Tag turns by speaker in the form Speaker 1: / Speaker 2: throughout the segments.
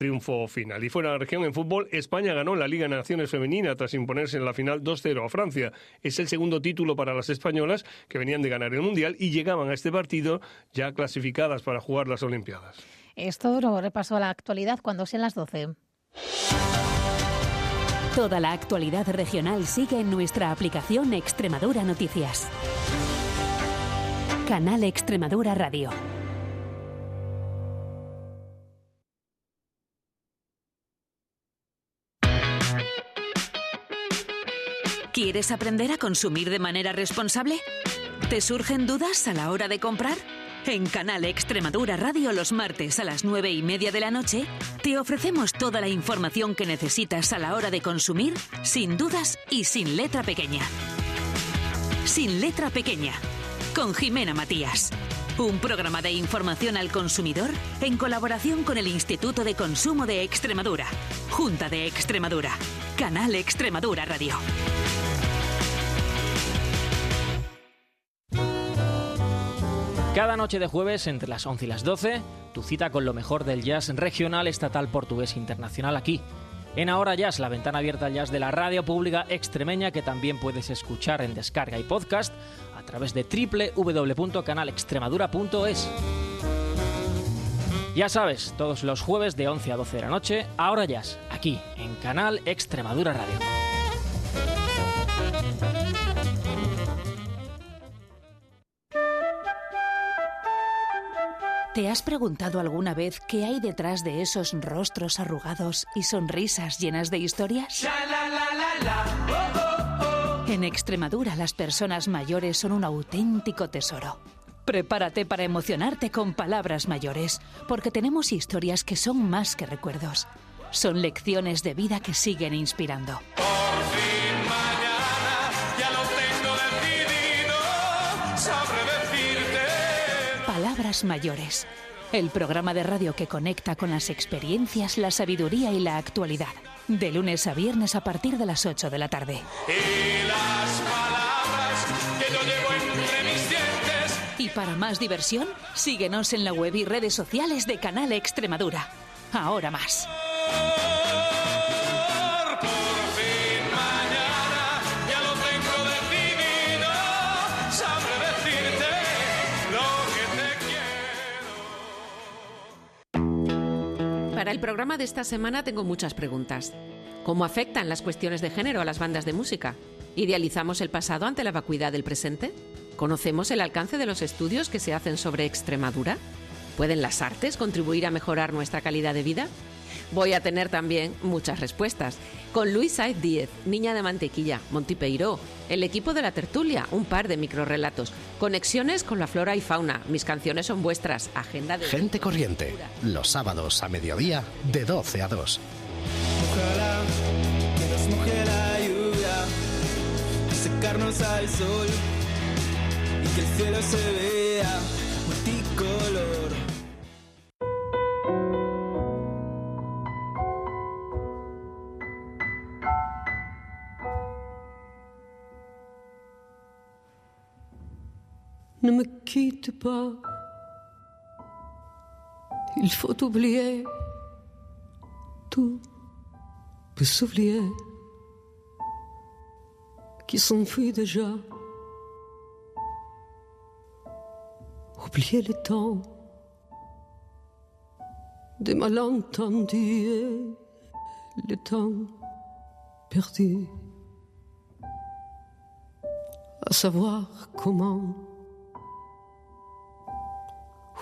Speaker 1: triunfo final. Y fuera de la región en fútbol, España ganó la Liga de Naciones Femenina tras imponerse en la final 2-0 a Francia. Es el segundo título para las españolas que venían de ganar el Mundial y llegaban a este partido ya clasificadas para jugar las Olimpiadas.
Speaker 2: Esto lo repaso a la actualidad cuando sean las 12.
Speaker 3: Toda la actualidad regional sigue en nuestra aplicación Extremadura Noticias. Canal Extremadura Radio. ¿Quieres aprender a consumir de manera responsable? ¿Te surgen dudas a la hora de comprar? En Canal Extremadura Radio los martes a las nueve y media de la noche te ofrecemos toda la información que necesitas a la hora de consumir sin dudas y sin letra pequeña. Sin letra pequeña, con Jimena Matías. Un programa de información al consumidor en colaboración con el Instituto de Consumo de Extremadura, Junta de Extremadura, Canal Extremadura Radio.
Speaker 4: Cada noche de jueves entre las 11 y las 12, tu cita con lo mejor del jazz regional, estatal, portugués e internacional aquí. En Ahora Jazz, la ventana abierta al jazz de la radio pública extremeña que también puedes escuchar en descarga y podcast a través de www.canalextremadura.es. Ya sabes, todos los jueves de 11 a 12 de la noche, Ahora Jazz, aquí en Canal Extremadura Radio.
Speaker 3: ¿Te has preguntado alguna vez qué hay detrás de esos rostros arrugados y sonrisas llenas de historias? En Extremadura las personas mayores son un auténtico tesoro. Prepárate para emocionarte con palabras mayores, porque tenemos historias que son más que recuerdos. Son lecciones de vida que siguen inspirando. Palabras Mayores, el programa de radio que conecta con las experiencias, la sabiduría y la actualidad. De lunes a viernes a partir de las 8 de la tarde.
Speaker 5: Y las palabras que yo llevo entre mis dientes.
Speaker 3: Y para más diversión, síguenos en la web y redes sociales de Canal Extremadura. Ahora más.
Speaker 6: Para el programa de esta semana tengo muchas preguntas. ¿Cómo afectan las cuestiones de género a las bandas de música? ¿Idealizamos el pasado ante la vacuidad del presente? ¿Conocemos el alcance de los estudios que se hacen sobre Extremadura? ¿Pueden las artes contribuir a mejorar nuestra calidad de vida? Voy a tener también muchas respuestas. Con Luis Saiz Díez, Niña de Mantequilla, Monty Peiró, el equipo de la tertulia, un par de microrelatos, conexiones con la flora y fauna, mis canciones son vuestras, agenda de...
Speaker 7: Gente corriente, los sábados a mediodía de 12 a 2.
Speaker 8: Ojalá que nos moje la lluvia, secarnos al sol y que el cielo se vea multicolor.
Speaker 9: Ne me quitte pas. Il faut oublier. Tout peut s'oublier. Qui s'enfuit déjà. Oublier le temps des malentendus et le temps perdu. À savoir comment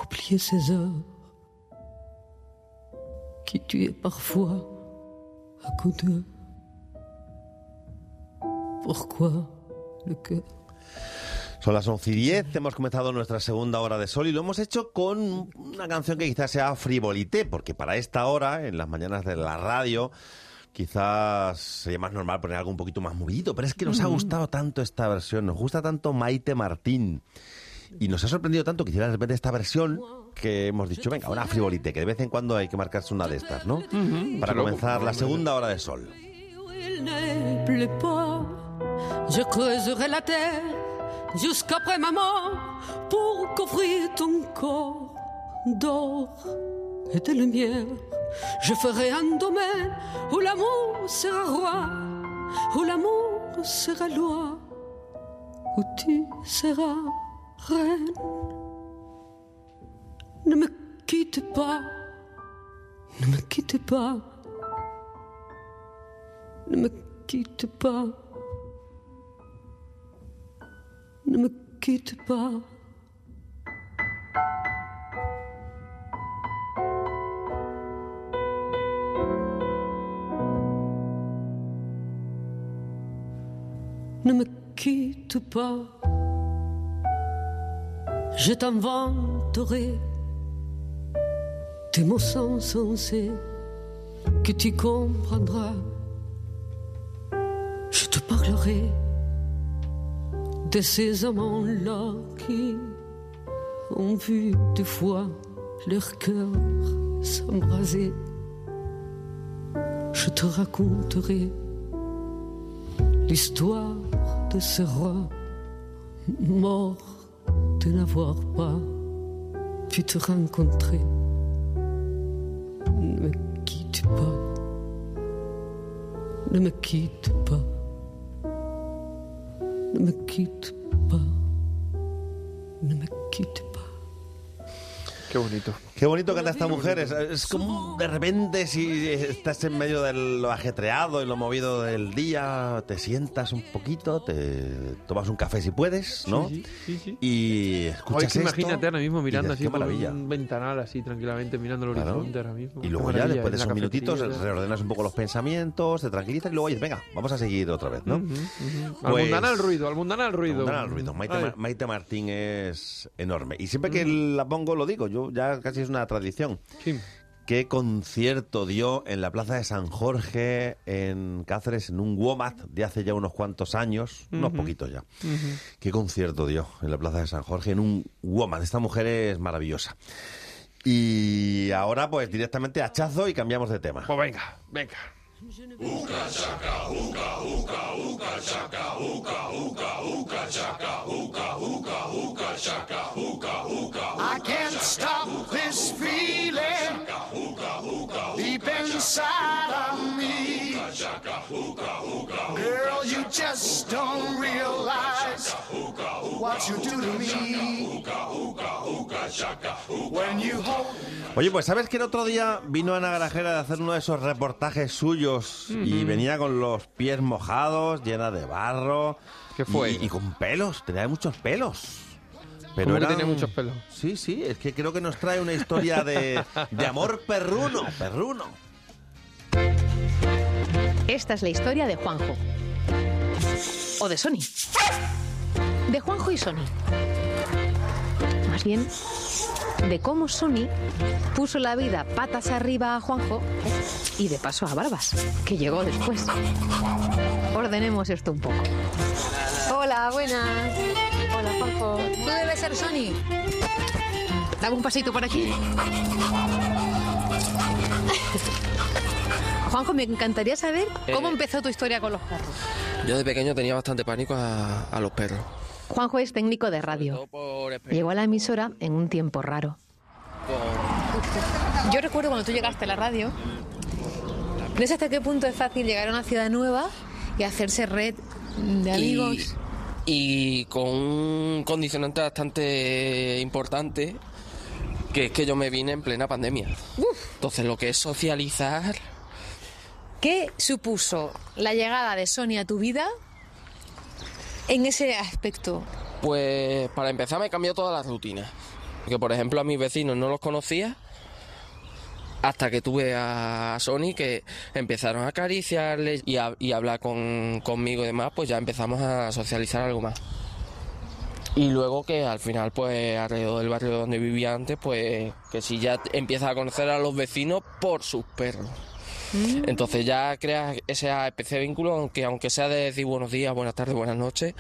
Speaker 9: oublier ces heures qui tuaient parfois à coup de pourquoi le cœur
Speaker 10: Son las 11 y 10, hemos comenzado nuestra segunda hora de sol y lo hemos hecho con una canción que quizás sea frivolité, porque para esta hora, en las mañanas de la radio, quizás sería más normal poner algo un poquito más movido, pero es que nos ha gustado tanto esta versión, nos gusta tanto Maite Martín. Y nos ha sorprendido tanto que hiciera de repente esta versión que hemos dicho, venga, una frivolité, que de vez en cuando hay que marcarse una de estas, ¿no? Para comenzar la segunda hora de sol.
Speaker 9: Je creuserai la terre jusqu'après ma mort pour couvrir ton corps d'or et de lumière, Je ferai un domaine où l'amour sera roi, où l'amour sera loi, où tu seras reine. Ne me quitte pas, ne me quitte pas, ne me quitte pas, ne me quitte pas. Ne me quitte pas, je t'inventerai des mots sensés que tu comprendras. Je te parlerai de ces amants-là qui ont vu deux fois leur cœur s'embraser. Je te raconterai l'histoire de ce roi mort de n'avoir pas pu te rencontrer. Ne me quitte pas, ne me quitte pas, ne me quitte pas, ne me quitte pas.
Speaker 11: Qué bonito.
Speaker 10: Qué bonito canta esta mujer. Es, es como de repente si estás en medio de lo ajetreado y lo movido del día, te sientas un poquito, te tomas un café si puedes, ¿no?
Speaker 11: Sí, sí, sí.
Speaker 10: Y escuchas
Speaker 11: Oye,
Speaker 10: esto
Speaker 11: imagínate ahora mismo mirando así por un ventanal así tranquilamente mirando el
Speaker 10: Claro.
Speaker 11: horizonte ahora mismo.
Speaker 10: Y luego ya, después de esos minutitos, reordenas un poco los pensamientos, te tranquilizas y luego dices, venga, vamos a seguir otra vez, ¿no?
Speaker 11: Ujú.
Speaker 10: Pues-
Speaker 11: Al mundanal al ruido, al mundanal al ruido.
Speaker 10: Al ruido. Maite, Maite Martín es enorme. Y siempre que la pongo lo digo, yo ya casi es una tradición.
Speaker 11: Sí.
Speaker 10: ¿Qué concierto dio en la Plaza de San Jorge, en Cáceres, en un WOMAT de hace ya unos cuantos años? Unos poquitos ya.
Speaker 11: Ujú.
Speaker 10: ¿Qué concierto dio en la Plaza de San Jorge en un WOMAT? Esta mujer es maravillosa. Y ahora, pues directamente hachazo y cambiamos de tema.
Speaker 11: Pues venga, venga.
Speaker 5: I inside of me. Girl, you just don't realize what you do to me. When you hold
Speaker 10: Oye, pues ¿sabes que el otro día vino Ana Garajera de hacer uno de esos reportajes suyos y venía con los pies mojados, llena de barro?
Speaker 11: ¿Qué fue?
Speaker 10: Y, y con pelos, tenía muchos pelos. Pero
Speaker 11: ¿Cómo que
Speaker 10: eran-
Speaker 11: tenía muchos pelos?
Speaker 10: Sí, sí, es que creo que nos trae una historia de, de amor perruno, perruno.
Speaker 12: Esta es la historia de Juanjo. O de Sony. De Juanjo y Sony. Más bien, de cómo Sony puso la vida patas arriba a Juanjo y de paso a Barbas, que llegó después. Ordenemos esto un poco. Hola, buenas. Hola, Juanjo. Tú debes ser Sony. Dame un pasito por aquí. Juanjo, me encantaría saber cómo
Speaker 13: Eh.
Speaker 12: empezó tu historia con los perros.
Speaker 13: Yo de pequeño tenía bastante pánico a, a los perros.
Speaker 12: Juanjo es técnico de radio. Llegó a la emisora en un tiempo raro. Yo recuerdo cuando tú llegaste a la radio, no sé hasta qué punto es fácil llegar a una ciudad nueva y hacerse red de amigos.
Speaker 13: Y, y con un condicionante bastante importante, que es que yo me vine en plena pandemia. Entonces lo que es socializar,
Speaker 12: ¿Qué supuso la llegada de Sony a tu vida en ese aspecto?
Speaker 13: pues para empezar me cambió toda la rutina. Porque por ejemplo a mis vecinos no los conocía hasta que tuve a Sony que empezaron a acariciarles y a, y a hablar con, conmigo y demás, pues ya empezamos a socializar algo más. Y luego que al final, pues alrededor del barrio donde vivía antes, pues que si ya empiezas a conocer a los vecinos por sus perros. Entonces ya creas esa especie de vínculo, aunque, aunque sea de decir buenos días, buenas tardes, buenas noches,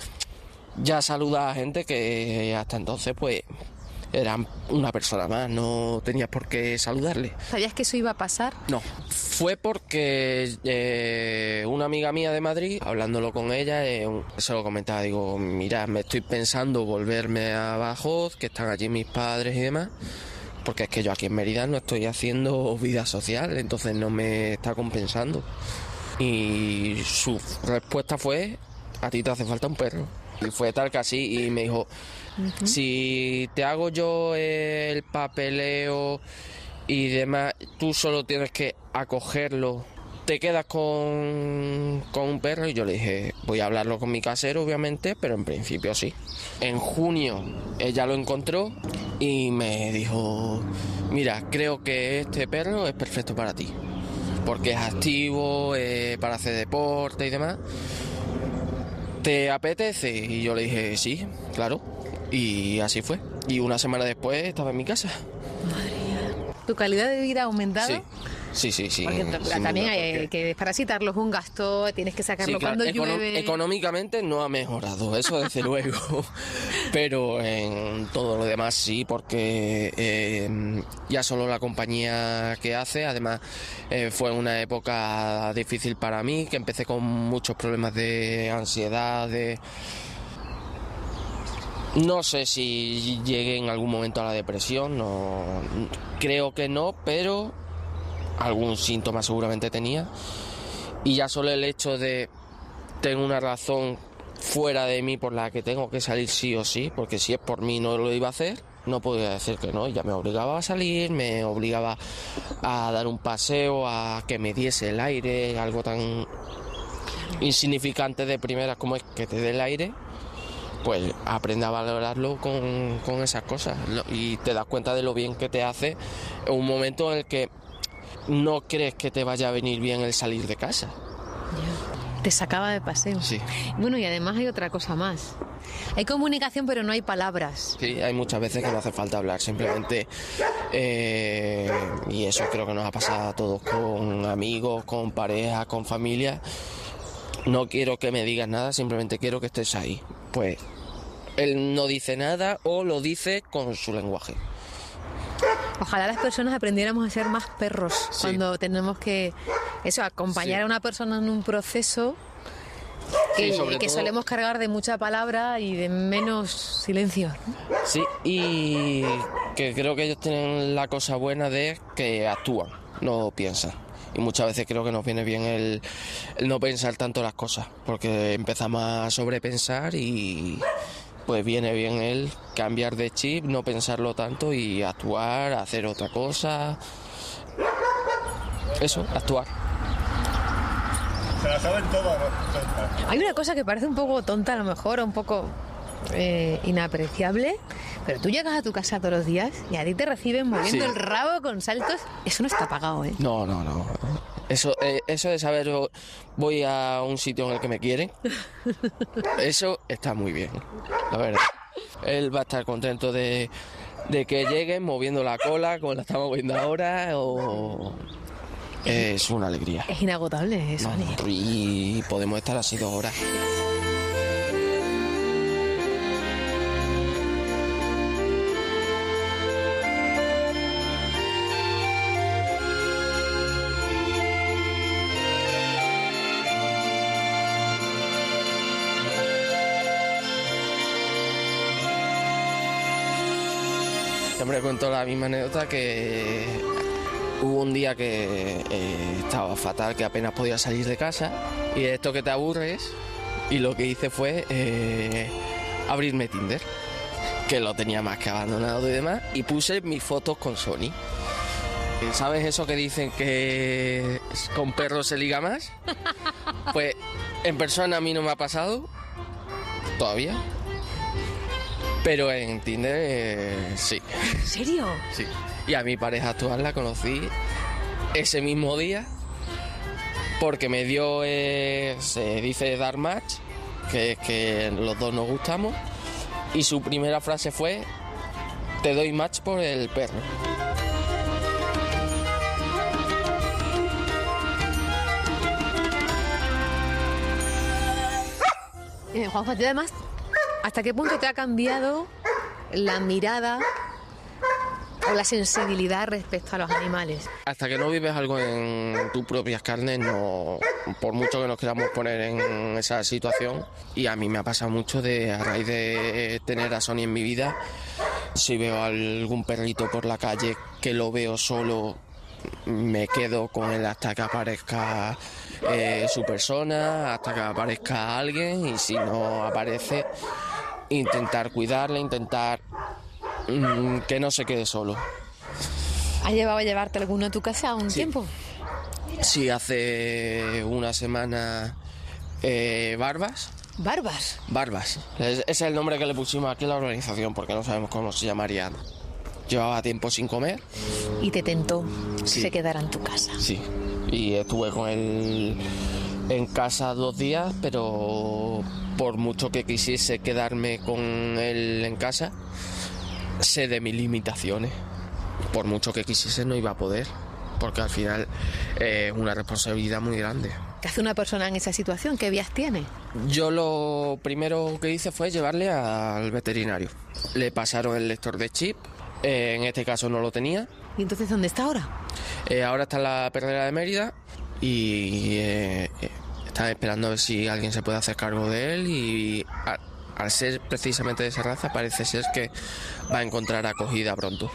Speaker 13: ya saludas a gente que hasta entonces pues eran una persona más, no tenías por qué saludarle.
Speaker 12: ¿Sabías que eso iba a pasar?
Speaker 13: No, fue porque eh, una amiga mía de Madrid, hablándolo con ella, eh, se lo comentaba, digo, mira, me estoy pensando volverme a Badajoz, que están allí mis padres y demás, porque es que yo aquí en Mérida no estoy haciendo vida social, entonces no me está compensando. Y su respuesta fue, a ti te hace falta un perro. Y fue tal que así, y me dijo, si te hago yo el papeleo y demás, tú solo tienes que acogerlo. Te quedas con, con un perro y yo le dije, voy a hablarlo con mi casero obviamente, pero en principio sí. En junio ella lo encontró y me dijo, mira, creo que este perro es perfecto para ti, porque es activo, eh, para hacer deporte y demás. ¿Te apetece? Y yo le dije, sí, claro. Y así fue. Y una semana después estaba en mi casa.
Speaker 12: ¿Tu calidad de vida ha aumentado?
Speaker 13: Sí, sí, sí. sí
Speaker 12: Porque también
Speaker 13: duda,
Speaker 12: hay
Speaker 13: porque-
Speaker 12: que desparasitarlos es un gasto, tienes que sacarlo
Speaker 13: Sí, claro,
Speaker 12: cuando
Speaker 13: econo-
Speaker 12: llueve.
Speaker 13: económicamente no ha mejorado, eso desde luego. Pero en todo lo demás sí, porque eh, ya solo la compañía que hace, además eh, fue una época difícil para mí, que empecé con muchos problemas de ansiedad, de... No sé si llegué en algún momento a la depresión, no, creo que no, pero algún síntoma seguramente tenía. Y ya solo el hecho de tener una razón fuera de mí por la que tengo que salir sí o sí, porque si es por mí no lo iba a hacer, no podía decir que no. Ya me obligaba a salir, me obligaba a dar un paseo, a que me diese el aire, algo tan insignificante de primeras como es que te dé el aire. Pues aprende a valorarlo con, con esas cosas y te das cuenta de lo bien que te hace en un momento en el que no crees que te vaya a venir bien el salir de casa.
Speaker 12: Te sacaba de paseo.
Speaker 13: Sí.
Speaker 12: Bueno, y además hay otra cosa más. Hay comunicación, pero no hay palabras.
Speaker 13: Sí, hay muchas veces que no hace falta hablar, simplemente. eh, y eso creo que nos ha pasado a todos con amigos, con pareja, con familia. No quiero que me digas nada, simplemente quiero que estés ahí. Pues él no dice nada o lo dice con su lenguaje.
Speaker 12: Ojalá las personas aprendiéramos a ser más perros cuando tenemos que eso acompañar
Speaker 13: Sí.
Speaker 12: a una persona en un proceso que,
Speaker 13: Sí, sobre
Speaker 12: que
Speaker 13: todo-
Speaker 12: solemos cargar de mucha palabra y de menos silencio.
Speaker 13: Sí, y que creo que ellos tienen la cosa buena de que actúan, no piensan. Y muchas veces creo que nos viene bien el, el no pensar tanto las cosas, porque empezamos a sobrepensar y pues viene bien el cambiar de chip, no pensarlo tanto y actuar, hacer otra cosa. Eso, actuar.
Speaker 10: Se la saben todas.
Speaker 12: Hay una cosa que parece un poco tonta a lo mejor, o un poco eh, inapreciable, pero tú llegas a tu casa todos los días y a ti te reciben moviendo
Speaker 13: Sí.
Speaker 12: el rabo con saltos. Eso no está pagado, ¿eh?
Speaker 13: No, no, no. Eso, eh, eso de saber voy a un sitio en el que me quieren, eso está muy bien, la verdad. Él va a estar contento de, de que lleguen moviendo la cola como la estamos viendo ahora o... Es una alegría.
Speaker 12: Es inagotable eso.
Speaker 13: No, y podemos estar así dos horas. Siempre cuento la misma anécdota que hubo un día que eh, estaba fatal, que apenas podía salir de casa y esto que te aburres y lo que hice fue eh, abrirme Tinder, que lo tenía más que abandonado y demás, y puse mis fotos con Sony. ¿Sabes eso que dicen que con perros se liga más? Pues en persona a mí no me ha pasado, todavía. Pero en Tinder eh, sí.
Speaker 12: ¿En serio?
Speaker 13: Sí. Y a mi pareja actual la conocí ese mismo día porque me dio, eh, se dice dar match, que es que los dos nos gustamos. Y su primera frase fue, te doy match por el perro.
Speaker 12: Eh, Juanjo, ti además, ¿hasta qué punto te ha cambiado la mirada o la sensibilidad respecto a los animales?
Speaker 13: Hasta que no vives algo en tus propias carnes, no, por mucho que nos queramos poner en esa situación, y a mí me ha pasado mucho de a raíz de tener a Sony en mi vida, Si veo algún perrito por la calle que lo veo solo, me quedo con él hasta que aparezca eh, su persona, hasta que aparezca alguien y si no aparece, intentar cuidarle, intentar mm, que no se quede solo.
Speaker 12: ¿Has llevado a llevarte alguno a tu casa un tiempo?
Speaker 13: Si hace una semana eh, Barbas,
Speaker 12: Barbas.
Speaker 13: Barbas. Es- Ese es el nombre que le pusimos aquí a la organización porque no sabemos cómo se llamaría. Llevaba tiempo sin comer,
Speaker 12: Y te tentó que
Speaker 13: Sí.
Speaker 12: se quedara en tu casa.
Speaker 13: sí. Y estuve con él en casa dos días, pero por mucho que quisiese quedarme con él en casa, sé de mis limitaciones. Por mucho que quisiese no iba a poder, porque al final eh, es una responsabilidad muy grande.
Speaker 12: ¿Qué hace una persona en esa situación? ¿Qué vías tiene?
Speaker 13: Yo lo primero que hice fue llevarle al veterinario. Le pasaron el lector de chip, eh, en este caso no lo tenía.
Speaker 12: ¿Y entonces dónde está ahora?
Speaker 13: Eh, ahora está en la perrera de Mérida y están esperando a ver si alguien se puede hacer cargo de él y a- al ser precisamente de esa raza parece ser que va a encontrar acogida pronto.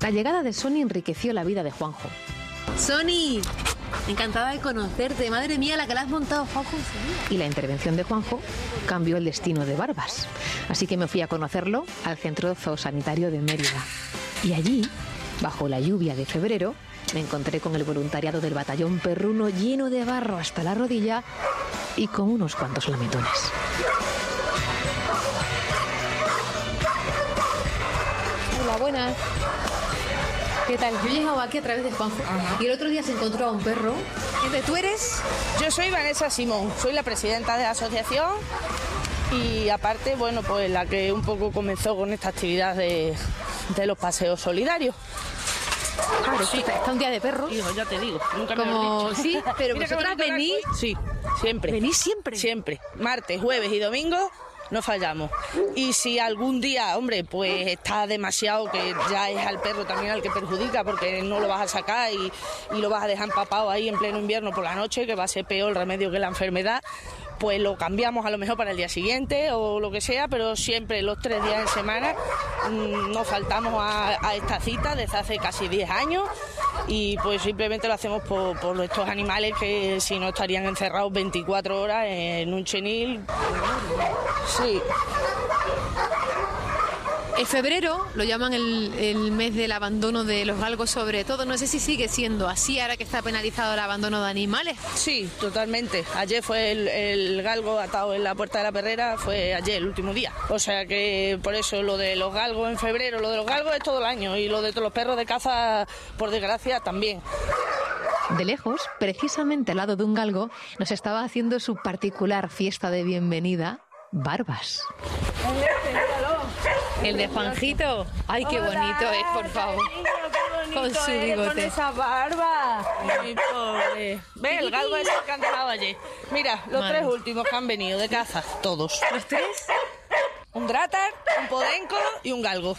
Speaker 12: La llegada de Sony enriqueció la vida de Juanjo. Sony, encantada de conocerte. Madre mía, la que la has montado, Juanjo. Y la intervención de Juanjo cambió el destino de Barbas. Así que me fui a conocerlo al centro zoosanitario de Mérida. Y allí, bajo la lluvia de febrero, me encontré con el voluntariado del batallón perruno lleno de barro hasta la rodilla y con unos cuantos lametones. Hola, buenas. ¿Qué tal? Yo he llegado aquí a través de Juanjo y el otro día se encontró a un perro. Entonces, ¿Tú eres?
Speaker 14: Yo soy Vanessa Simón, soy la presidenta de la asociación y aparte, bueno, pues la que un poco comenzó con esta actividad de, de los paseos solidarios.
Speaker 12: Claro, sí. está un día de perros.
Speaker 14: Hijo, ya te digo, nunca me
Speaker 12: Como-
Speaker 14: lo he dicho.
Speaker 12: sí, pero vosotras venís-.
Speaker 14: Sí, siempre.
Speaker 12: ¿Venís siempre?
Speaker 14: Siempre. Martes, jueves y domingo no fallamos. Y si algún día, hombre, pues está demasiado que ya es al perro también al que perjudica porque no lo vas a sacar y, y lo vas a dejar empapado ahí en pleno invierno por la noche, que va a ser peor el remedio que la enfermedad, pues lo cambiamos a lo mejor para el día siguiente o lo que sea, pero siempre los tres días en semana mm, no faltamos a, a esta cita desde hace casi 10 años y pues simplemente lo hacemos por, por estos animales que si no estarían encerrados 24 horas en un chenil. Sí.
Speaker 12: En febrero lo llaman el, el mes del abandono de los galgos sobre todo. No sé si sigue siendo así ahora que está penalizado el abandono de animales.
Speaker 14: Sí, totalmente. Ayer fue el, el galgo atado en la puerta de la perrera, fue ayer, el último día. O sea que por eso lo de los galgos en febrero, lo de los galgos es todo el año y lo de los perros de caza, por desgracia, también.
Speaker 12: De lejos, precisamente al lado de un galgo, nos estaba haciendo su particular fiesta de bienvenida, Barbas. El de Juanjito. Ay, qué bonito es, por favor. Con su bigote.
Speaker 14: Con esa barba. Ay, pobre. Ve, el galgo es el que han dejado ayer. Mira, los
Speaker 12: Madre.
Speaker 14: tres últimos que han venido de caza, todos.
Speaker 12: ¿Los tres?
Speaker 14: Un drátar, un podenco y un galgo.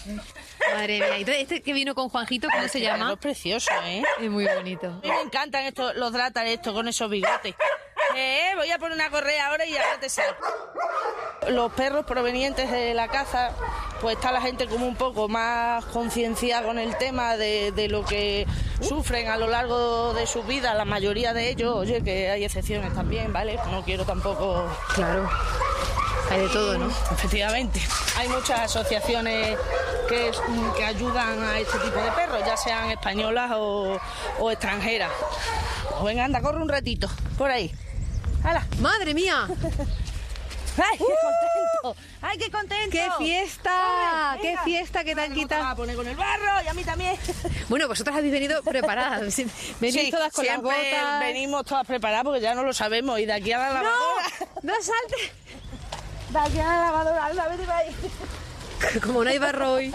Speaker 12: Madre mía. Entonces, este que vino con Juanjito, ¿cómo se llama?
Speaker 14: Es precioso, ¿eh?
Speaker 12: Es muy bonito.
Speaker 14: A mí me encantan estos, los drátar estos con esos bigotes. Eh, voy a poner una correa ahora y ahora te saco. Los perros provenientes de la caza, pues está la gente como un poco más concienciada con el tema de, de lo que sufren a lo largo de su vida, la mayoría de ellos. Oye, que hay excepciones también, ¿vale? No quiero tampoco...
Speaker 12: Claro. Hay de todo, ¿no?
Speaker 14: Efectivamente. Hay muchas asociaciones que, que ayudan a este tipo de perros, ya sean españolas o, o extranjeras. Pues venga, anda, corre un ratito, por ahí. ¡Hala!
Speaker 12: ¡Madre mía!
Speaker 14: ¡Ay, qué ¡Ay, qué contento!
Speaker 12: ¡Qué fiesta! ¡Qué fiesta! ¡Qué tal,
Speaker 14: Vamos
Speaker 12: quita!
Speaker 14: a poner con el barro y a mí también.
Speaker 12: Bueno, vosotras habéis venido preparadas. Venís
Speaker 14: Sí,
Speaker 12: todas con las botas.
Speaker 14: venimos todas preparadas porque ya no lo sabemos y de aquí a la lavadora...
Speaker 12: ¡No salte!
Speaker 14: De aquí a la lavadora, anda, vete para ahí.
Speaker 12: Como no hay barro hoy.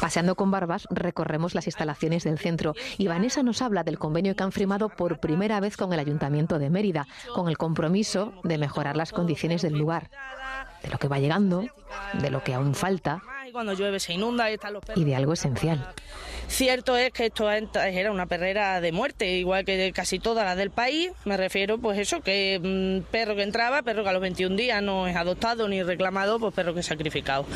Speaker 12: Paseando con Barbas, recorremos las instalaciones del centro y Vanessa nos habla del convenio que han firmado por primera vez con el Ayuntamiento de Mérida, con el compromiso de mejorar las condiciones del lugar, de lo que va llegando, de lo que aún falta
Speaker 14: cuando llueve se inunda y están los perros.
Speaker 12: y de algo esencial.
Speaker 14: Cierto es que esto era una perrera de muerte, igual que casi todas las del país. Me refiero, pues eso, que mm, perro que entraba, perro que a los 21 días no es adoptado ni reclamado, pues perro que es sacrificado.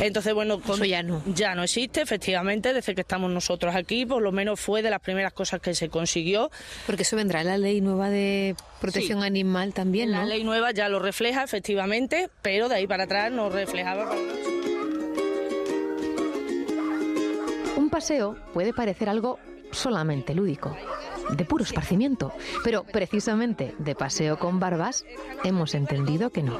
Speaker 14: Entonces, bueno, con- ya no. Ya no existe, efectivamente, desde que estamos nosotros aquí, por lo menos fue de las primeras cosas que se consiguió.
Speaker 12: Porque eso vendrá en la ley nueva de protección animal también, ¿no?
Speaker 14: La ley nueva ya lo refleja, efectivamente, pero de ahí para atrás no reflejaba.
Speaker 12: Un paseo puede parecer algo solamente lúdico, de puro esparcimiento, pero precisamente de paseo con barbas hemos entendido que no.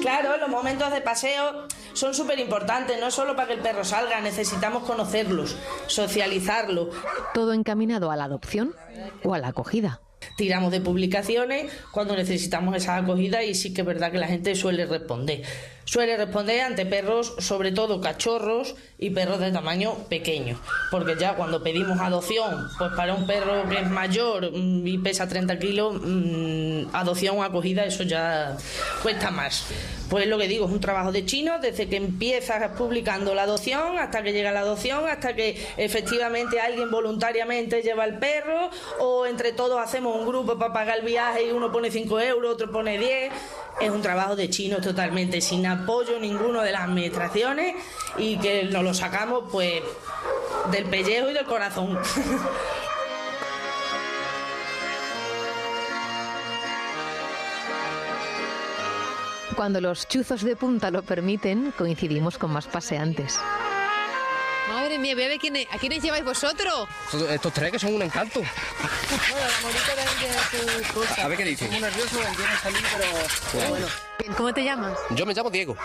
Speaker 14: Claro, los momentos de paseo son súper importantes, no solo para que el perro salga, necesitamos conocerlos, socializarlo.
Speaker 12: Todo encaminado a la adopción o a la acogida.
Speaker 14: Tiramos de publicaciones cuando necesitamos esa acogida y sí que es verdad que la gente suele responder. Suele responder ante perros, sobre todo cachorros y perros de tamaño pequeño. Porque ya cuando pedimos adopción, pues para un perro que es mayor mm, y pesa 30 kilos, mm, adopción acogida, eso ya cuesta más. Pues lo que digo, es un trabajo de chino desde que empiezas publicando la adopción hasta que llega la adopción, hasta que efectivamente alguien voluntariamente lleva el perro o entre todos hacemos un grupo para pagar el viaje y uno pone 5 euros, otro pone 10. Es un trabajo de chino totalmente, sin apoyo ninguno de las administraciones y que nos lo sacamos pues del pellejo y del corazón.
Speaker 12: Cuando los chuzos de punta lo permiten, coincidimos con más paseantes.
Speaker 15: Madre mía, voy a ver quiénes- a quiénes lleváis vosotros.
Speaker 16: Estos- Estos tres que son un encanto. A ver qué dice.
Speaker 15: Muy nervioso, quiero salir, pero...
Speaker 16: Bueno.
Speaker 15: Bien, ¿Cómo te llamas?
Speaker 16: Yo me llamo Diego.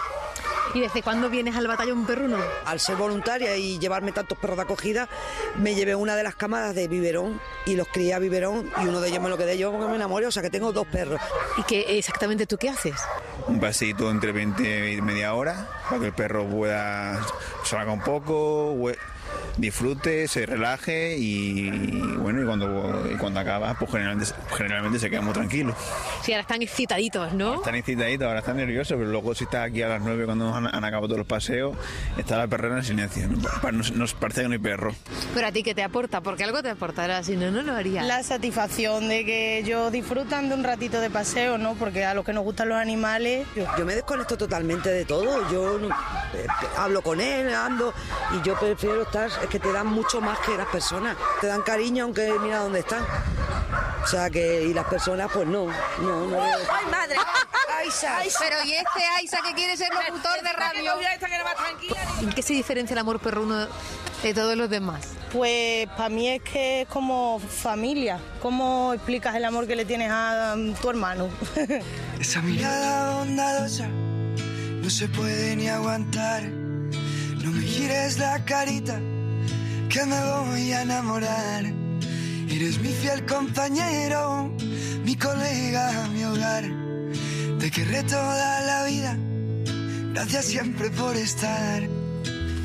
Speaker 15: ¿Y desde cuándo vienes al batallón perruno?
Speaker 17: Al ser voluntaria y llevarme tantos perros de acogida, me llevé una de las camadas de biberón y los crié a biberón y uno de ellos me lo quedé yo porque me enamoré, o sea que tengo dos perros.
Speaker 15: ¿Y qué exactamente tú qué haces?
Speaker 18: Un paseito entre 20 y media hora para que el perro pueda salga un poco, disfrute, se relaje y, bueno, y cuando, y cuando acaba, pues generalmente, generalmente se queda muy tranquilo.
Speaker 15: Sí, ahora están excitaditos, ¿no?
Speaker 18: Están excitaditos, ahora están nerviosos, pero luego si está aquí a las 9 cuando han, han acabado todos los paseos, está la perrera en silencio. Nos, nos parece que no hay perro.
Speaker 15: Pero a ti, ¿qué te aporta? Porque algo te aportará, si no, no lo haría.
Speaker 19: La satisfacción de que ellos disfrutan de un ratito de paseo, ¿no? Porque a los que nos gustan los animales...
Speaker 17: Yo me desconecto totalmente de todo, yo no- eh, hablo con él, ando y yo prefiero estar, es que te dan mucho más que las personas, te dan cariño aunque mira dónde están. O sea que, y las personas pues no, no, no.
Speaker 15: ¡Ay, madre!
Speaker 19: Aisa.
Speaker 15: Pero ¿y este Aisa que quiere ser locutor de radio? ¿En qué se diferencia el amor perruno de todos los demás?
Speaker 19: Pues para mí es que es como familia. ¿Cómo explicas el amor que le tienes a um, tu hermano?
Speaker 8: Esa mirada bondadosa no se puede ni aguantar. No me gires la carita que me voy a enamorar. Eres mi fiel compañero, mi colega, mi hogar. Te querré toda la vida. Gracias siempre por estar.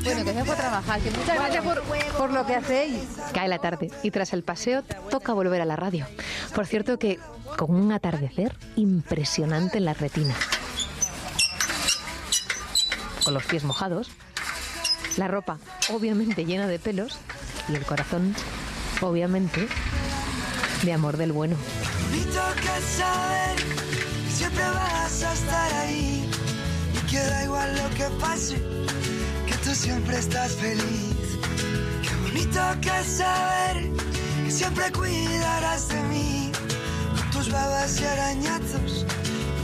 Speaker 15: Bueno, que dejo trabajar, que muchas gracias por, por lo que hacéis.
Speaker 12: Cae la tarde y tras el paseo toca volver a la radio. Por cierto que con un atardecer impresionante en la retina. Con los pies mojados, la ropa obviamente llena de pelos y el corazón obviamente de amor del bueno.
Speaker 8: Bonito que saber siempre vas a estar ahí y que da igual lo que pase, que tú siempre estás feliz. Qué bonito que saber que siempre cuidarás de mí con tus babas y arañazos,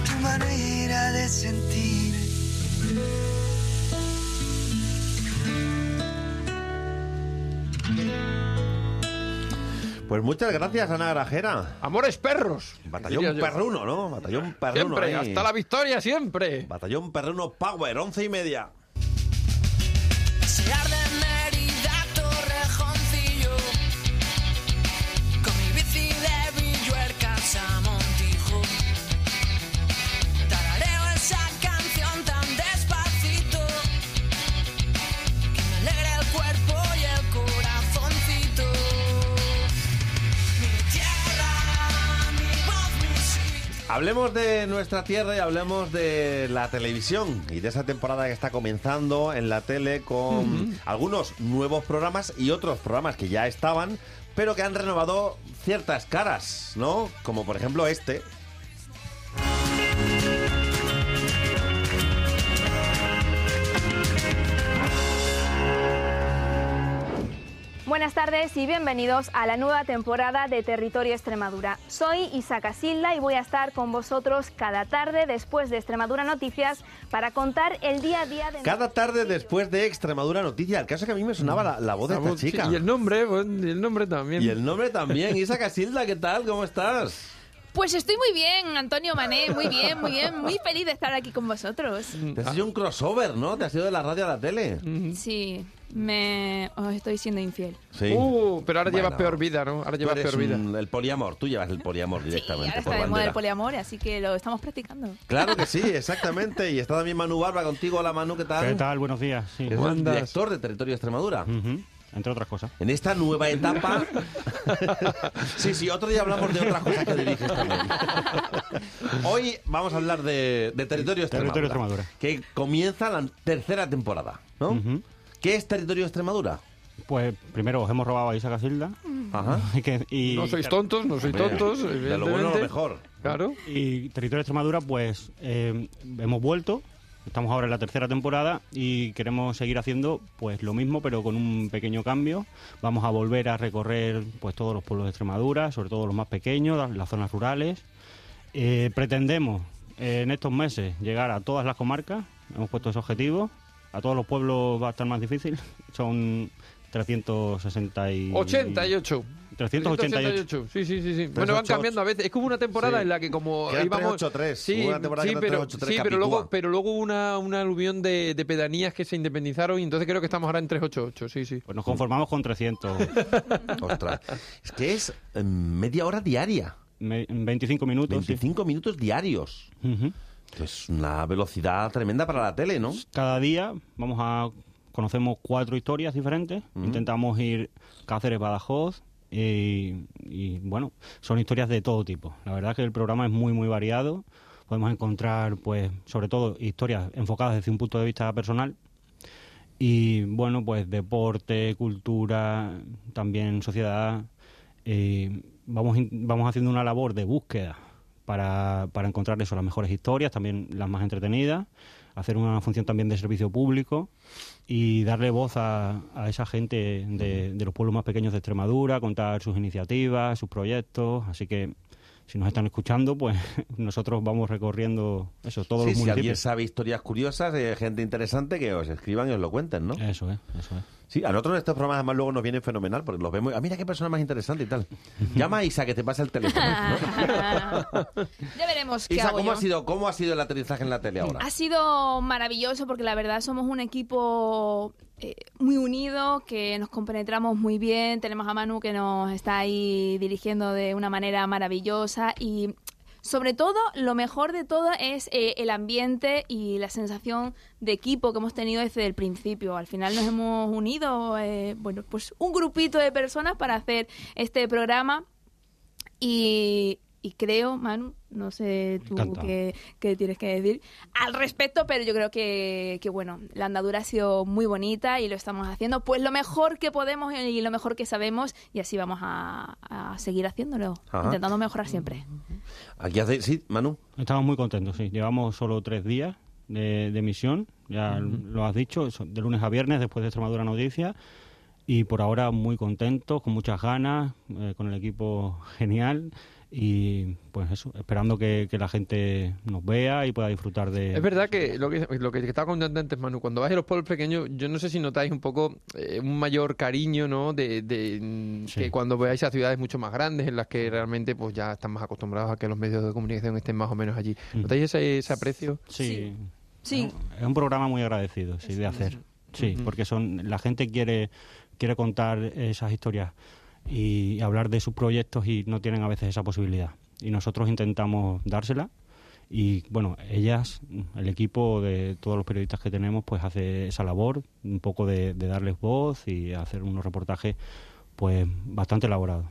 Speaker 8: tu manera de sentir.
Speaker 10: Pues muchas gracias, Ana Grajera.
Speaker 11: Amores perros.
Speaker 10: Batallón perruno, ¿no? Batallón perruno.
Speaker 11: Siempre,
Speaker 10: ahí.
Speaker 11: hasta la victoria, siempre.
Speaker 10: Batallón perruno Power, once y media. Hablemos de nuestra tierra y hablemos de la televisión y de esa temporada que está comenzando en la tele con algunos nuevos programas y otros programas que ya estaban, pero que han renovado ciertas caras, ¿no? Como por ejemplo este.
Speaker 20: Buenas tardes y bienvenidos a la nueva temporada de Territorio Extremadura. Soy Isa Casilda y voy a estar con vosotros cada tarde después de Extremadura Noticias para contar el día a día de...
Speaker 10: Cada tarde después de Extremadura Noticia. El caso es que a mí me sonaba la, la voz de esta chica.
Speaker 11: Y el nombre, pues, y el nombre también.
Speaker 10: Y el nombre también. Isa Casilda, ¿qué tal? ¿Cómo estás?
Speaker 21: Pues estoy muy bien, Antonio Mané, muy bien, muy bien, muy feliz de estar aquí con vosotros.
Speaker 10: Te has sido un crossover, ¿no? Te has ido de la radio a la tele.
Speaker 21: Sí, me os estoy siendo infiel.
Speaker 10: Sí.
Speaker 11: Uh, pero ahora llevas peor vida, ¿no? Ahora llevas peor vida.
Speaker 10: un- el poliamor, tú llevas el poliamor directamente
Speaker 21: Ahora
Speaker 10: por
Speaker 21: está de moda el poliamor, así que lo estamos practicando.
Speaker 10: Claro que sí, exactamente. Y está también Manu Barba contigo. Hola Manu, ¿qué tal?
Speaker 22: ¿Qué tal? Buenos días. Sí.
Speaker 10: Es el director de Territorio Extremadura.
Speaker 22: Entre otras cosas.
Speaker 10: En esta nueva etapa... sí, sí, otro día hablamos de otras cosas que diriges también. Hoy vamos a hablar de, de Territorio Extremadura.
Speaker 22: Territorio Extremadura.
Speaker 10: Que comienza la tercera temporada, ¿no? ¿Qué es Territorio Extremadura?
Speaker 22: Pues primero os hemos robado a Isa Casilda.
Speaker 10: Ajá.
Speaker 22: Y que- y-
Speaker 11: No sois tontos, no sois tontos.
Speaker 22: de lo bueno lo
Speaker 11: evidentemente.
Speaker 22: mejor.
Speaker 11: Claro.
Speaker 22: Y Territorio Extremadura, pues eh, hemos vuelto. Estamos ahora en la tercera temporada y queremos seguir haciendo pues lo mismo, pero con un pequeño cambio. Vamos a volver a recorrer pues todos los pueblos de Extremadura, sobre todo los más pequeños, las, zonas rurales. Eh, pretendemos eh, en estos meses llegar a todas las comarcas. Hemos puesto ese objetivo. A todos los pueblos va a estar más difícil. Son 360 y...
Speaker 11: 88.
Speaker 22: 388.
Speaker 11: Sí, sí, sí. sí. Bueno, van
Speaker 22: 388.
Speaker 11: cambiando a veces. Es que hubo una temporada
Speaker 22: Sí.
Speaker 11: en la que como
Speaker 10: Que eran
Speaker 11: íbamos...
Speaker 10: 383.
Speaker 11: Sí,
Speaker 10: Hubo una temporada
Speaker 11: sí,
Speaker 10: que
Speaker 11: pero,
Speaker 10: 383
Speaker 11: sí, pero luego, pero luego hubo una, una aluvión de, de pedanías que se independizaron y entonces creo que estamos ahora en 388. Sí, sí.
Speaker 22: Pues nos conformamos con 300.
Speaker 10: Ostras. Es que es eh, media hora diaria.
Speaker 22: 25 minutos.
Speaker 10: 25 minutos diarios. Es una velocidad tremenda para la tele, ¿no?
Speaker 22: Cada día vamos a conocemos cuatro historias diferentes. Intentamos ir Cáceres, Badajoz. Y, bueno, son historias de todo tipo. La verdad que el programa es muy, muy variado. Podemos encontrar, pues, sobre todo historias enfocadas desde un punto de vista personal. Y bueno, pues deporte, cultura, también sociedad. Eh, vamos, vamos haciendo una labor de búsqueda para, para encontrar eso, las mejores historias, también las más entretenidas, hacer una función también de servicio público y darle voz a, a esa gente de, de los pueblos más pequeños de Extremadura, contar sus iniciativas, sus proyectos. Así que si nos están escuchando, pues nosotros vamos recorriendo eso, todos
Speaker 10: Sí,
Speaker 22: los
Speaker 10: si alguien
Speaker 22: municipios.
Speaker 10: sabe historias curiosas, eh, gente interesante, que os escriban y os lo cuenten, ¿no?
Speaker 22: Eso es, eso es.
Speaker 10: Sí, a nosotros estos programas además luego nos vienen fenomenal porque los vemos. Ah, mira qué persona más interesante y tal. Llama a Isa que te pasa el teléfono. ¿no?
Speaker 21: Ya veremos qué
Speaker 10: Isa,
Speaker 21: hago
Speaker 10: ¿cómo
Speaker 21: yo.
Speaker 10: ha sido cómo ha sido el aterrizaje en la tele ahora?
Speaker 21: Ha sido maravilloso porque la verdad somos un equipo eh, muy unido, que nos compenetramos muy bien. Tenemos a Manu que nos está ahí dirigiendo de una manera maravillosa y sobre todo, lo mejor de todo es eh, el ambiente y la sensación de equipo que hemos tenido desde el principio. Al final nos hemos unido, eh, bueno, pues un grupito de personas para hacer este programa y, y creo, Manu, no sé tú qué, qué tienes que decir al respecto, pero yo creo que, que, bueno, la andadura ha sido muy bonita y lo estamos haciendo pues lo mejor que podemos y lo mejor que sabemos y así vamos a, a seguir haciéndolo,
Speaker 10: Ajá.
Speaker 21: intentando mejorar siempre.
Speaker 10: Aquí hace, sí, Manu.
Speaker 22: Estamos muy contentos, sí. Llevamos solo tres días de, de emisión, ya lo has dicho, de lunes a viernes después de Extremadura Noticia. Y por ahora muy contentos, con muchas ganas, eh, con el equipo genial. Y pues eso, esperando que, que la gente nos vea y pueda disfrutar de...
Speaker 11: Es verdad que lo que, lo que estaba contando antes, Manu, cuando vas a los pueblos pequeños, yo no sé si notáis un poco eh, un mayor cariño, ¿no? De, de, mm, que cuando veáis a ciudades mucho más grandes en las que realmente pues ya están más acostumbrados a que los medios de comunicación estén más o menos allí. ¿Notáis ese, ese aprecio?
Speaker 22: Sí.
Speaker 21: Sí.
Speaker 22: Es un programa muy agradecido, sí, de hacer. Sí, porque son la gente quiere quiere contar esas historias y hablar de sus proyectos y no tienen a veces esa posibilidad. Y nosotros intentamos dársela y bueno, ellas, el equipo de todos los periodistas que tenemos, pues hace esa labor, un poco de, de darles voz y hacer unos reportajes pues bastante elaborados.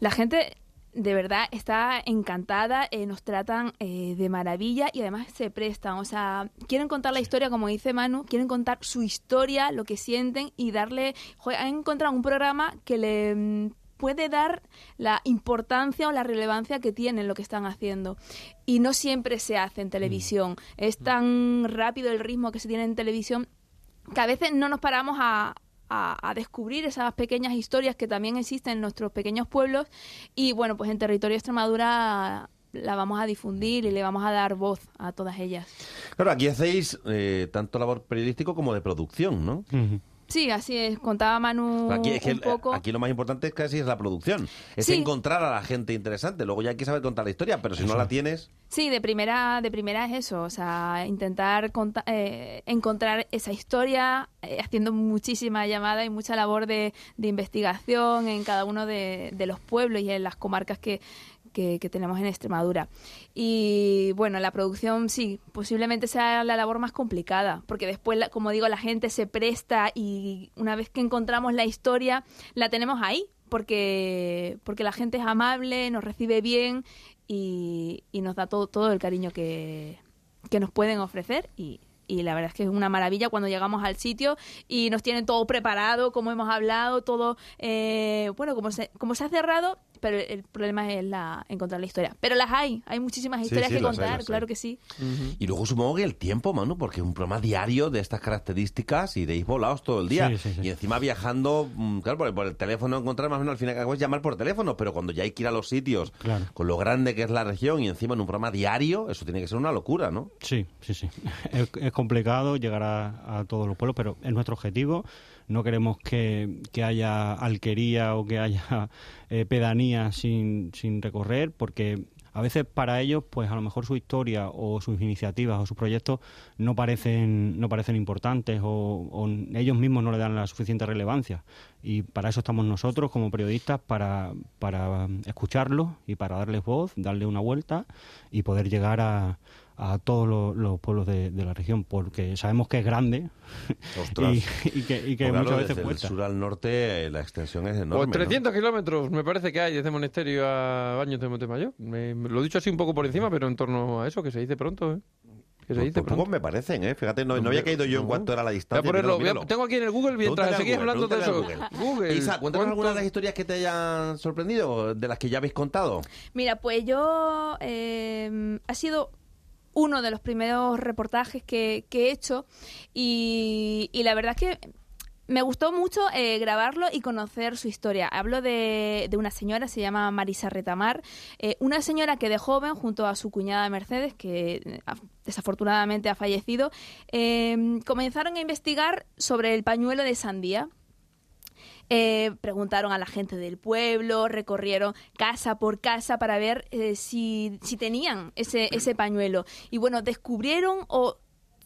Speaker 21: La gente de verdad está encantada, eh, nos tratan eh, de maravilla y además se prestan, o sea, quieren contar la historia como dice Manu, quieren contar su historia, lo que sienten y darle, joder, han encontrado un programa que le mm, puede dar la importancia o la relevancia que tienen lo que están haciendo. Y no siempre se hace en televisión. Es tan rápido el ritmo que se tiene en televisión que a veces no nos paramos a, a, a descubrir esas pequeñas historias que también existen en nuestros pequeños pueblos y bueno, pues en territorio Extremadura la vamos a difundir y le vamos a dar voz a todas ellas.
Speaker 10: Claro, aquí hacéis eh, tanto labor periodístico como de producción, ¿no?
Speaker 21: Sí, así es. Contaba Manu
Speaker 10: Aquí, es que
Speaker 21: un poco.
Speaker 10: aquí lo más importante es casi es la producción. Es
Speaker 21: Sí.
Speaker 10: encontrar a la gente interesante. Luego ya hay que saber contar la historia, pero si no la tienes...
Speaker 21: Sí, de primera, de primera es eso, o sea, intentar conta- eh, encontrar esa historia eh, haciendo muchísima llamada y mucha labor de, de investigación en cada uno de, de los pueblos y en las comarcas que, que, tenemos en Extremadura. Y bueno, la producción sí, posiblemente sea la labor más complicada, porque después, como digo, la gente se presta y una vez que encontramos la historia, la tenemos ahí, porque, porque la gente es amable, nos recibe bien y, nos da todo, todo el cariño que, que nos pueden ofrecer y, y la verdad es que es una maravilla cuando llegamos al sitio y nos tienen todo preparado, como hemos hablado, todo, eh, bueno, como se, como se ha cerrado, pero el problema es la, encontrar la historia. Pero las hay, hay muchísimas historias
Speaker 10: sí,
Speaker 21: que
Speaker 10: hay,
Speaker 21: contar,
Speaker 10: hay.
Speaker 21: claro que sí.
Speaker 10: Y luego supongo que el tiempo, Manu, porque es un programa diario de estas características y deis volados todo el día.
Speaker 22: Sí, sí, sí.
Speaker 10: Y encima viajando, mm, claro, por, por el teléfono encontrar más o menos al final que es llamar por teléfono, pero cuando ya hay que ir a los sitios,
Speaker 22: Claro.
Speaker 10: con lo grande que es la región y encima en un programa diario, eso tiene que ser una locura, ¿no?
Speaker 22: Sí, sí, sí. Es, es complicado llegar a, a todos los pueblos, pero es nuestro objetivo. No queremos que, que haya alquería o que haya eh, pedanía sin, sin recorrer, porque a veces para ellos, pues a lo mejor su historia o sus iniciativas o sus proyectos no parecen, no parecen importantes o, o ellos mismos no le dan la suficiente relevancia. Y para eso estamos nosotros como periodistas, para, para escucharlos y para darles voz, darle una vuelta y poder llegar a, a todos los, los pueblos de, de la región, porque sabemos que es grande
Speaker 10: Ostras.
Speaker 22: y, y que, y que
Speaker 10: Porque, claro,
Speaker 22: muchas veces cuesta.
Speaker 10: sur al norte eh, la extensión es enorme.
Speaker 11: Pues
Speaker 10: ¿no?
Speaker 11: 300 kilómetros me parece que hay desde Monesterio a Baños de Montemayor. Me, me lo he dicho así un poco por encima, pero en torno a eso, que se dice pronto, ¿eh?
Speaker 10: Pues- pues pocos me parecen, ¿eh? Fíjate, no, no había caído yo en cuánto era la
Speaker 11: Voy a
Speaker 10: distancia.
Speaker 11: ponerlo,
Speaker 10: míralo,
Speaker 11: tengo aquí en el Google mientras seguís
Speaker 10: Google,
Speaker 11: hablando de eso. Google,
Speaker 10: Isa, cuéntanos
Speaker 11: ¿cuánto-
Speaker 10: algunas de las historias que te hayan sorprendido, de las que ya habéis contado.
Speaker 21: Mira, pues yo eh, ha sido uno de los primeros reportajes que, he hecho y, la verdad es que me gustó mucho eh, grabarlo y conocer su historia. Hablo de, una señora, se llama Marisa Retamar, eh, una señora que de joven, junto a su cuñada Mercedes, que eh, af- desafortunadamente ha fallecido, comenzaron a investigar sobre el pañuelo de sandía. Eh, preguntaron a la gente del pueblo, recorrieron casa por casa para ver eh, si, si tenían ese, ese pañuelo. Y bueno, descubrieron o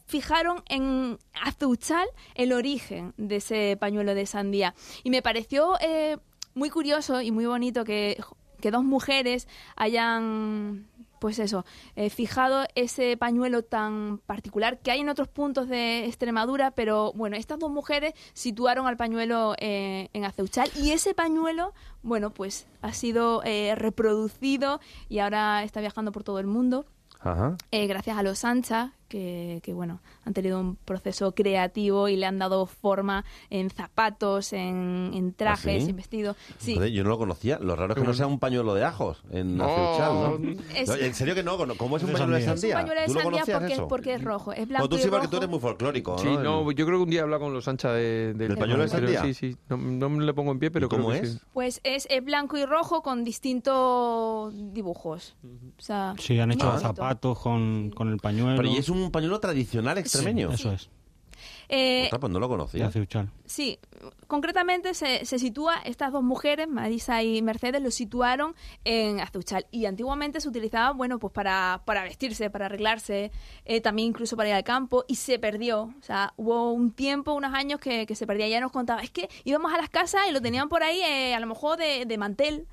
Speaker 21: fijaron en Azuchal el origen de ese pañuelo de sandía. Y me pareció eh, muy curioso y muy bonito que, que dos mujeres hayan pues eso, eh, fijado ese pañuelo tan particular que hay en otros puntos de Extremadura, pero bueno, estas dos mujeres situaron al pañuelo eh, en Aceuchal y ese pañuelo, bueno, pues ha sido eh, reproducido y ahora está viajando por todo el mundo.
Speaker 10: Ajá.
Speaker 21: gracias a los Sancha, que, que, bueno, han tenido un proceso creativo y le han dado forma en zapatos, en, en trajes,
Speaker 10: ¿Ah, sí?
Speaker 21: en vestidos. Sí.
Speaker 10: Joder, yo no lo conocía. Lo raro es que no sea un pañuelo de ajos en
Speaker 21: No.
Speaker 10: Aceuchal, ¿no?
Speaker 21: Es-
Speaker 10: No, En serio que no, ¿cómo es un pañuelo de
Speaker 22: sandía.
Speaker 21: Es un pañuelo de
Speaker 10: ¿Tú lo
Speaker 21: sandía porque,
Speaker 10: eso?
Speaker 21: porque es rojo, es blanco
Speaker 10: tú
Speaker 21: y
Speaker 10: sí, porque
Speaker 21: rojo.
Speaker 10: tú eres muy folclórico,
Speaker 11: Sí,
Speaker 10: ¿no?
Speaker 11: yo creo que un día he hablado con los Sancha de, del
Speaker 10: ¿Del pañuelo de sandía?
Speaker 11: Sí, sí, no, no me le pongo en pie, pero
Speaker 10: ¿Y cómo
Speaker 11: creo que
Speaker 10: es?
Speaker 11: sí.
Speaker 21: Pues es, es blanco y rojo con distintos dibujos. O sea,
Speaker 22: Sí, han hecho zapatos con, con el pañuelo.
Speaker 10: Pero ¿y es un pañuelo tradicional extremeño?
Speaker 22: Eso es,
Speaker 21: Eh,
Speaker 10: pues no lo conocía.
Speaker 21: Sí, concretamente se, se sitúa, estas dos mujeres, Marisa y Mercedes, lo situaron en Azuchal. Y antiguamente se utilizaba, bueno, pues para, para vestirse, para arreglarse, eh, también incluso para ir al campo, y se perdió. O sea, hubo un tiempo, unos años que, que se perdía. Ya nos contaba, es que íbamos a las casas y lo tenían por ahí, eh, a lo mejor de, de mantel.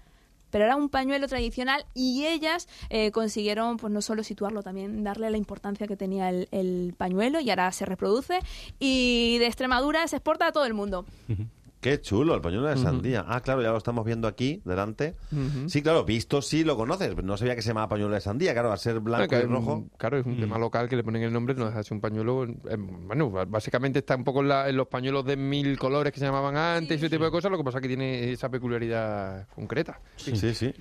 Speaker 21: Pero era un pañuelo tradicional y ellas eh, consiguieron, pues no solo situarlo, también darle la importancia que tenía el, el pañuelo y ahora se reproduce y de Extremadura se exporta a todo el mundo.
Speaker 10: Qué chulo, el pañuelo de sandía. Ah, claro, ya lo estamos viendo aquí, delante. Sí, claro, visto sí lo conoces, pero no sabía que se llamaba pañuelo de sandía. Claro, al ser blanco
Speaker 11: Claro,
Speaker 10: y
Speaker 11: es
Speaker 10: rojo.
Speaker 11: un- Claro, es un tema local que le ponen el nombre, no de ser un pañuelo. eh, bueno, básicamente está un poco en, la- en los pañuelos de mil colores que se llamaban antes, ese tipo de cosas, lo que pasa es que tiene esa peculiaridad concreta.
Speaker 10: Sí, sí. sí.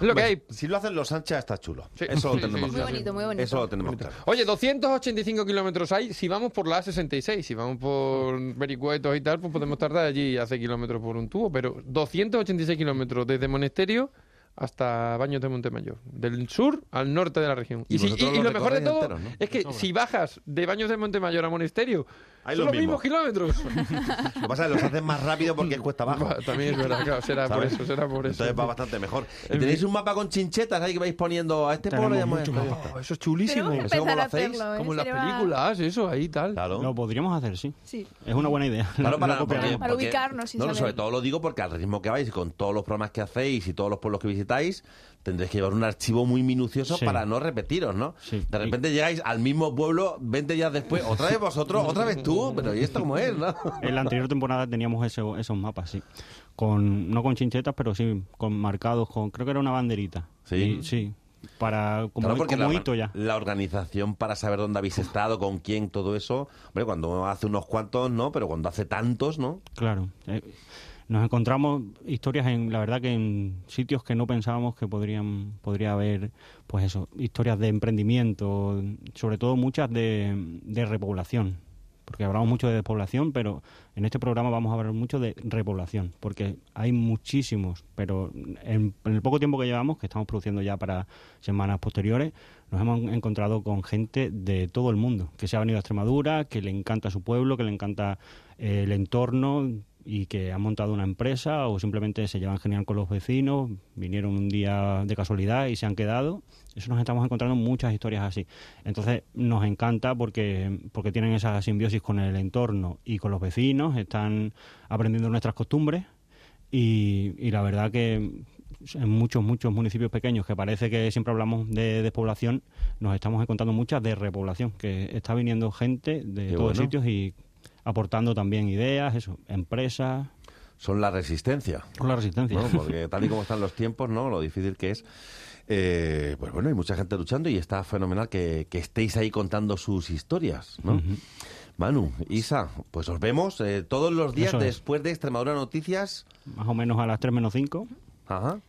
Speaker 11: Es lo que hay.
Speaker 10: Si lo hacen los Sánchez, está chulo.
Speaker 11: Sí.
Speaker 10: Eso lo tenemos
Speaker 11: sí,
Speaker 10: claro.
Speaker 11: sí. Muy bonito,
Speaker 21: muy bonito.
Speaker 10: Eso lo tenemos claro.
Speaker 11: Oye, 285 kilómetros hay si vamos por la A66. Si vamos por Vericuetos y tal, pues podemos tardar allí hace kilómetros por un tubo. Pero 286 kilómetros desde Monesterio hasta Baños de Montemayor. Del sur al norte de la región.
Speaker 10: Y
Speaker 11: Y, si-
Speaker 10: vosotros
Speaker 11: y- y
Speaker 10: lo
Speaker 11: mejor de todo
Speaker 10: entero, ¿no?
Speaker 11: es que si bajas de Baños de Montemayor a Monesterio,
Speaker 10: Hay
Speaker 11: son
Speaker 10: lo
Speaker 11: los
Speaker 10: mismo.
Speaker 11: mismos kilómetros.
Speaker 10: Lo que pasa es que los hacen más rápido porque es cuesta abajo.
Speaker 11: También es verdad, claro, será por eso, será por eso.
Speaker 10: Entonces va bastante mejor. ¿Y
Speaker 11: En
Speaker 10: tenéis un mapa con chinchetas ahí que vais poniendo a este pueblo? Le
Speaker 11: mapa. Eso es chulísimo.
Speaker 21: Tenemos que
Speaker 10: ¿Eso cómo lo hacéis?
Speaker 21: hacerlo, ¿eh?
Speaker 11: Como en las
Speaker 21: Sería-
Speaker 11: películas, eso, ahí tal.
Speaker 10: Claro.
Speaker 22: Lo podríamos hacer, sí.
Speaker 21: Sí.
Speaker 22: Es una buena idea.
Speaker 10: Claro, para, porque-
Speaker 21: ubicarnos y
Speaker 10: No, no,
Speaker 21: saber.
Speaker 10: sobre todo lo digo porque al ritmo que vais y con todos los programas que hacéis y todos los pueblos que visitáis, tendréis que llevar un archivo muy minucioso
Speaker 22: Sí.
Speaker 10: para no repetiros, ¿no?
Speaker 22: Sí.
Speaker 10: De repente llegáis al mismo pueblo 20 días después, otra vez vosotros, otra vez tú, pero ¿y esto cómo es, no?
Speaker 22: En la anterior temporada teníamos eso- esos mapas, sí. Con, no con chinchetas, pero sí con marcados, con creo que era una banderita.
Speaker 10: Sí.
Speaker 22: Y- sí. Para, como,
Speaker 10: Claro, porque
Speaker 22: como
Speaker 10: la,
Speaker 22: hito ya.
Speaker 10: la organización para saber dónde habéis estado, con quién, todo eso. Hombre, cuando hace unos cuantos, no, pero cuando hace tantos, ¿no?
Speaker 22: Claro. eh, nos encontramos historias en, la verdad que en sitios que no pensábamos que podrían, podría haber, pues eso, historias de emprendimiento, sobre todo muchas de, de repoblación. Porque hablamos mucho de despoblación, pero en este programa vamos a hablar mucho de repoblación, porque hay muchísimos, pero en, en el poco tiempo que llevamos, que estamos produciendo ya para semanas posteriores, nos hemos encontrado con gente de todo el mundo, que se ha venido a Extremadura, que le encanta su pueblo, que le encanta eh, el entorno y que han montado una empresa o simplemente se llevan genial con los vecinos, vinieron un día de casualidad y se han quedado. Eso nos estamos encontrando muchas historias así. Entonces nos encanta porque, porque tienen esa simbiosis con el entorno y con los vecinos, están aprendiendo nuestras costumbres y, y la verdad que en muchos, muchos municipios pequeños que parece que siempre hablamos de despoblación, nos estamos encontrando muchas de repoblación, que está viniendo gente de
Speaker 10: Qué
Speaker 22: todos
Speaker 10: bueno.
Speaker 22: sitios y aportando también ideas, eso, empresas.
Speaker 10: Son la resistencia.
Speaker 22: Con la resistencia.
Speaker 10: ¿no? Porque tal y como están los tiempos, ¿no? Lo difícil que es. Eh, pues bueno, hay mucha gente luchando y está fenomenal que, que estéis ahí contando sus historias, ¿no? Manu, Isa, pues os vemos eh, todos los días
Speaker 22: es.
Speaker 10: después de Extremadura Noticias.
Speaker 22: Más o menos a las 3 menos 5.
Speaker 10: Ajá.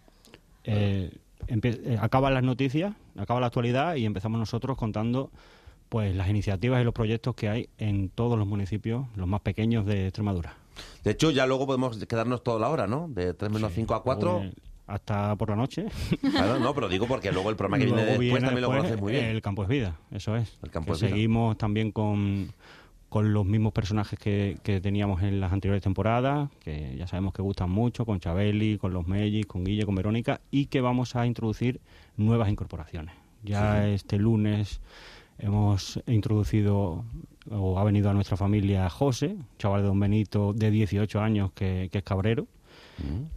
Speaker 22: Eh, eh, acaban las noticias, acaba la actualidad y empezamos nosotros contando pues las iniciativas y los proyectos que hay en todos los municipios, los más pequeños de Extremadura.
Speaker 10: De hecho, ya luego podemos quedarnos toda la hora, ¿no? De 3 menos 5 a 4.
Speaker 22: Luego, eh, hasta por la noche.
Speaker 10: Claro, no, pero digo porque luego el programa que viene después también lo conoces muy bien.
Speaker 22: El campo es vida, eso es.
Speaker 10: El campo es vida.
Speaker 22: seguimos también con, con los mismos personajes que, que teníamos en las anteriores temporadas, que ya sabemos que gustan mucho, con Chabeli, con los Mellis, con Guille, con Verónica, y que vamos a introducir nuevas incorporaciones. Ya
Speaker 10: Sí.
Speaker 22: este lunes hemos introducido o ha venido a nuestra familia José, chaval de Don Benito de 18 años que, que es cabrero.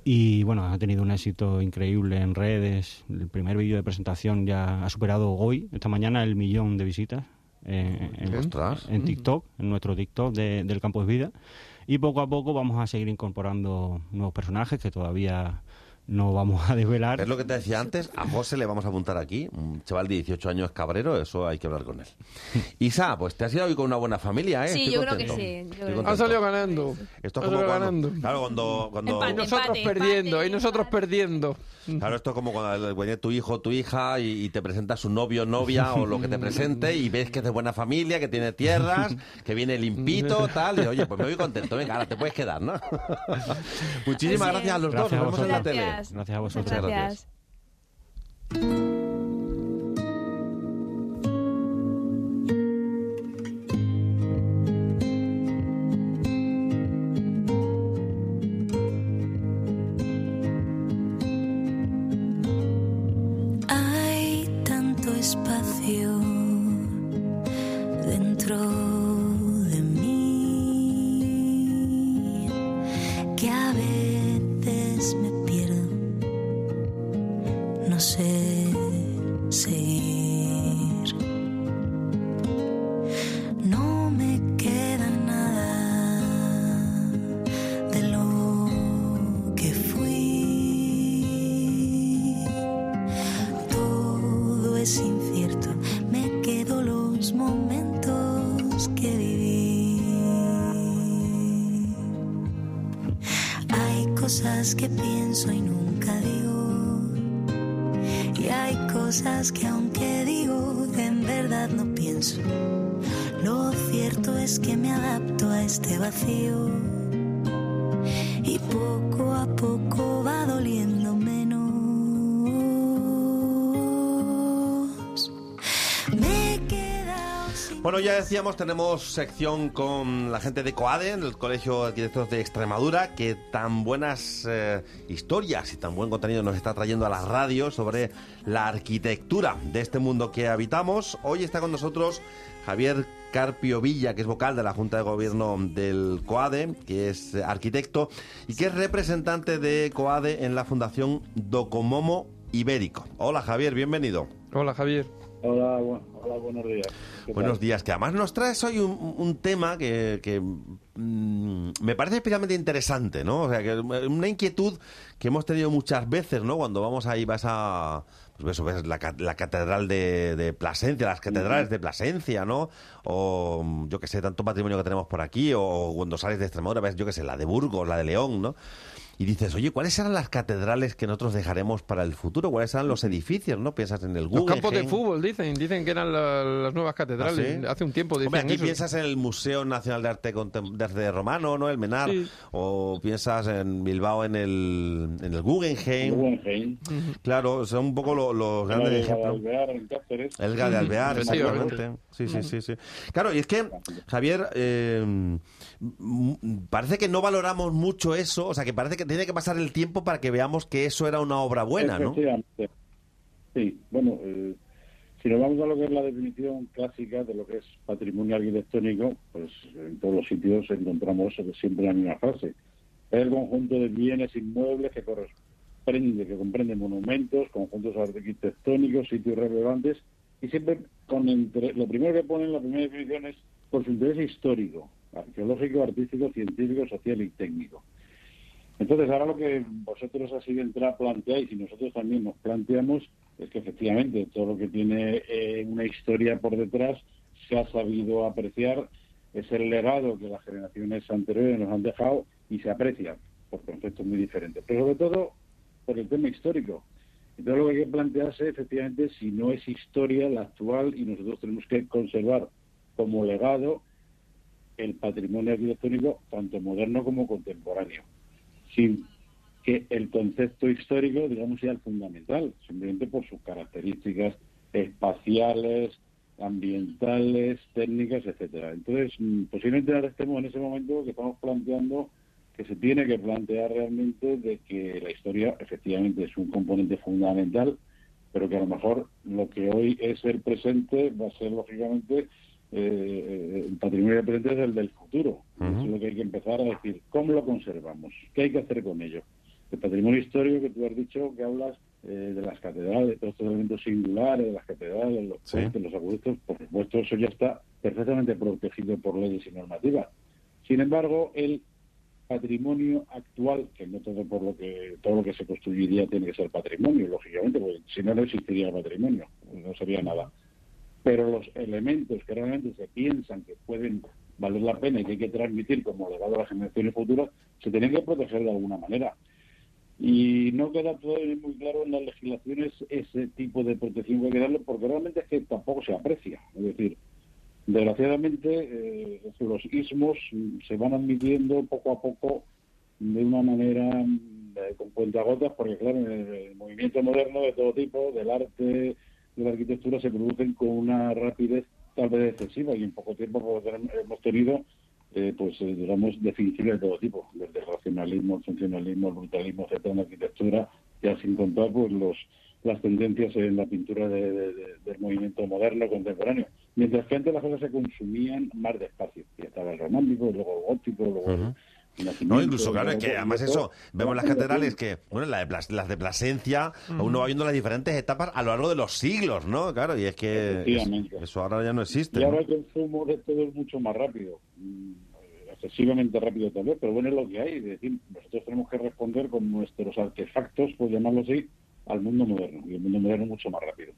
Speaker 22: Y bueno, ha tenido un éxito increíble en redes. El primer vídeo de presentación ya ha superado hoy, esta mañana, el millón de visitas en,
Speaker 10: Ostras.
Speaker 22: en TikTok, en nuestro TikTok de- del Campo es Vida. Y poco a poco vamos a seguir incorporando nuevos personajes que todavía no vamos a desvelar.
Speaker 10: Es lo que te decía antes, a José le vamos a apuntar aquí, un chaval de 18 años cabrero, eso hay que hablar con él. Isa, pues te has ido hoy con una buena familia, ¿eh?
Speaker 21: Sí,
Speaker 10: Estoy
Speaker 21: yo creo que
Speaker 10: contento.
Speaker 21: sí, creo que
Speaker 10: contento.
Speaker 11: Han salido ganando.
Speaker 10: Esto es
Speaker 11: Han
Speaker 10: como
Speaker 11: salido
Speaker 10: cuando,
Speaker 11: ganando.
Speaker 10: claro, cuando, cuando
Speaker 21: Empate.
Speaker 11: Y nosotros
Speaker 21: Empate,
Speaker 11: perdiendo,
Speaker 21: empate,
Speaker 11: y nosotros perdiendo.
Speaker 10: claro, esto es como cuando viene tu hijo o tu hija y, y te presenta su novio, novia o lo que te presente y ves que es de buena familia, que tiene tierras, que viene limpito, tal, y oye, pues me voy contento, venga, ahora te puedes quedar, ¿no? Muchísimas gracias a los
Speaker 22: Gracias
Speaker 10: dos, nos vemos en la tele.
Speaker 21: Gracias.
Speaker 22: Gracias a vosotros.
Speaker 10: Muchas
Speaker 21: Gracias.
Speaker 10: Decíamos, tenemos sección con la gente de COADE, del Colegio de Arquitectos de Extremadura, que tan buenas eh, historias y tan buen contenido nos está trayendo a la radio sobre la arquitectura de este mundo que habitamos. Hoy está con nosotros Javier Carpio Villa, que es vocal de la Junta de Gobierno del COADE, que es eh, arquitecto y que es representante de COADE en la Fundación Docomomo Ibérico. Hola Javier, bienvenido.
Speaker 11: Hola Javier.
Speaker 23: Hola, bu- hola, buenos días. ¿Qué
Speaker 10: Buenos
Speaker 23: tal?
Speaker 10: días, que además nos traes hoy un, un tema que, que, mm, me parece especialmente interesante, ¿no? O sea, que una inquietud que hemos tenido muchas veces, ¿no? Cuando vamos ahí, vas a... Pues ves, ves la, ca- la catedral de, de Plasencia, las catedrales de Plasencia, ¿no? O yo que sé, tanto patrimonio que tenemos por aquí, o cuando sales de Extremadura, ves, yo que sé, la de Burgos, la de León, ¿no? Y dices, oye, ¿cuáles serán las catedrales que nosotros dejaremos para el futuro? ¿Cuáles serán los edificios, no? Piensas en el
Speaker 11: Los
Speaker 10: Guggenheim.
Speaker 11: campos de fútbol, dicen. Dicen que eran la- las nuevas catedrales.
Speaker 10: ¿Ah, sí?
Speaker 11: Hace un tiempo decían
Speaker 10: Hombre, aquí
Speaker 11: eso.
Speaker 10: piensas en el Museo Nacional de Arte, Contem- de Arte Romano, ¿no? El Menar.
Speaker 11: Sí.
Speaker 10: O piensas en Bilbao en el, en el Guggenheim.
Speaker 23: Guggenheim.
Speaker 10: Claro, son un poco lo- los grandes
Speaker 23: de
Speaker 10: ejemplos.
Speaker 23: Alvear en Cáceres.
Speaker 10: El Ga de Alvear, exactamente. Sí, sí, sí, sí. Claro, y es que, Javier, eh, parece que no valoramos mucho eso, o sea, que parece que tiene que pasar el tiempo para que veamos que eso era una obra buena, ¿no?
Speaker 23: Sí, bueno, eh, si nos vamos a lo que es la definición clásica de lo que es patrimonio arquitectónico, pues en todos los sitios encontramos siempre la misma frase. Es el conjunto de bienes inmuebles que corresponde, que comprende monumentos, conjuntos arquitectónicos, sitios relevantes, y siempre con entre, lo primero que ponen, la primera definición es por su interés histórico, arqueológico, artístico, científico, social y técnico. Entonces, ahora lo que vosotros así de entrada planteáis y nosotros también nos planteamos es que efectivamente todo lo que tiene eh, una historia por detrás se ha sabido apreciar, es el legado que las generaciones anteriores nos han dejado y se aprecia por conceptos muy diferentes, pero sobre todo por el tema histórico. Entonces lo que hay que plantearse efectivamente si no es historia la actual y nosotros tenemos que conservar como legado el patrimonio arquitectónico tanto moderno como contemporáneo sin que el concepto histórico, digamos, sea el fundamental, simplemente por sus características espaciales, ambientales, técnicas, etcétera. Entonces, mm, posiblemente ahora estemos en ese momento que estamos planteando que se tiene que plantear realmente de que la historia efectivamente es un componente fundamental, pero que a lo mejor lo que hoy es el presente va a ser lógicamente eh, el patrimonio del presente es el del futuro. Eso es lo que hay que empezar a decir. ¿Cómo lo conservamos? ¿Qué hay que hacer con ello? El patrimonio histórico que tú has dicho, que hablas eh, de las catedrales, de todos estos elementos singulares, de las catedrales, los
Speaker 10: Sí.
Speaker 23: puentes, los acueductos, por supuesto, eso ya está perfectamente protegido por leyes y normativas. Sin embargo, el patrimonio actual, que no todo por lo que todo lo que se construiría tiene que ser patrimonio, lógicamente, porque si no no existiría patrimonio, no sería nada. Pero los elementos que realmente se piensan que pueden valer la pena y que hay que transmitir como legado a las generaciones futuras, se tienen que proteger de alguna manera. Y no queda todavía muy claro en las legislaciones ese tipo de protección que hay que darle, porque realmente es que tampoco se aprecia. Es decir, desgraciadamente eh, los ismos se van admitiendo poco a poco de una manera mm, eh, con cuentagotas, porque claro, el, el movimiento moderno de todo tipo, del arte, de la arquitectura, se producen con una rapidez tal vez excesiva y en poco tiempo pues, hemos tenido eh, pues eh, digamos definiciones de todo tipo, desde racionalismo, el funcionalismo, el brutalismo, etcétera, en arquitectura, ya sin contar pues los las tendencias en la pintura de- de- de- del movimiento moderno contemporáneo. Mientras que antes las cosas se consumían más despacio. Y estaba el romántico, luego el gótico, luego Renacimiento,
Speaker 10: No, incluso, claro, es que además eso, vemos las catedrales que, bueno, la de Plas- las de Plasencia, uno va viendo las diferentes etapas a lo largo de los siglos, ¿no? Claro, y es que es- eso ahora ya no existe.
Speaker 23: Y ahora
Speaker 10: ¿no?
Speaker 23: el consumo de todo es mucho más rápido, mm, excesivamente rápido tal vez, pero bueno, es lo que hay. Es decir, nosotros tenemos que responder con nuestros artefactos, por llamarlo así, al mundo moderno. Y el mundo moderno es mucho más rápido.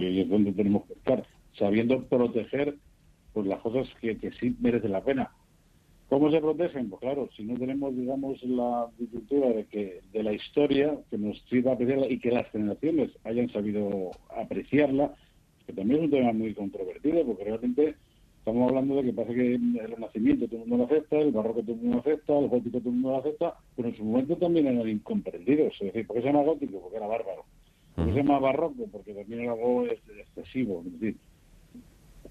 Speaker 23: Y ahí es donde tenemos que estar, sabiendo proteger pues las cosas que, que sí merecen la pena. ¿Cómo se protegen? Pues claro, si no tenemos, digamos, la cultura de que de la historia que nos sirva a apreciarla y que las generaciones hayan sabido apreciarla, que también es un tema muy controvertido, porque realmente estamos hablando de que parece que el Renacimiento todo el mundo lo acepta, el Barroco todo el mundo lo acepta, el Gótico todo el mundo lo acepta, pero en su momento también eran incomprendidos. Es decir, ¿por qué se llama Gótico? Porque era bárbaro. ¿Por qué se llama Barroco? Porque también era algo ex- excesivo. Es decir,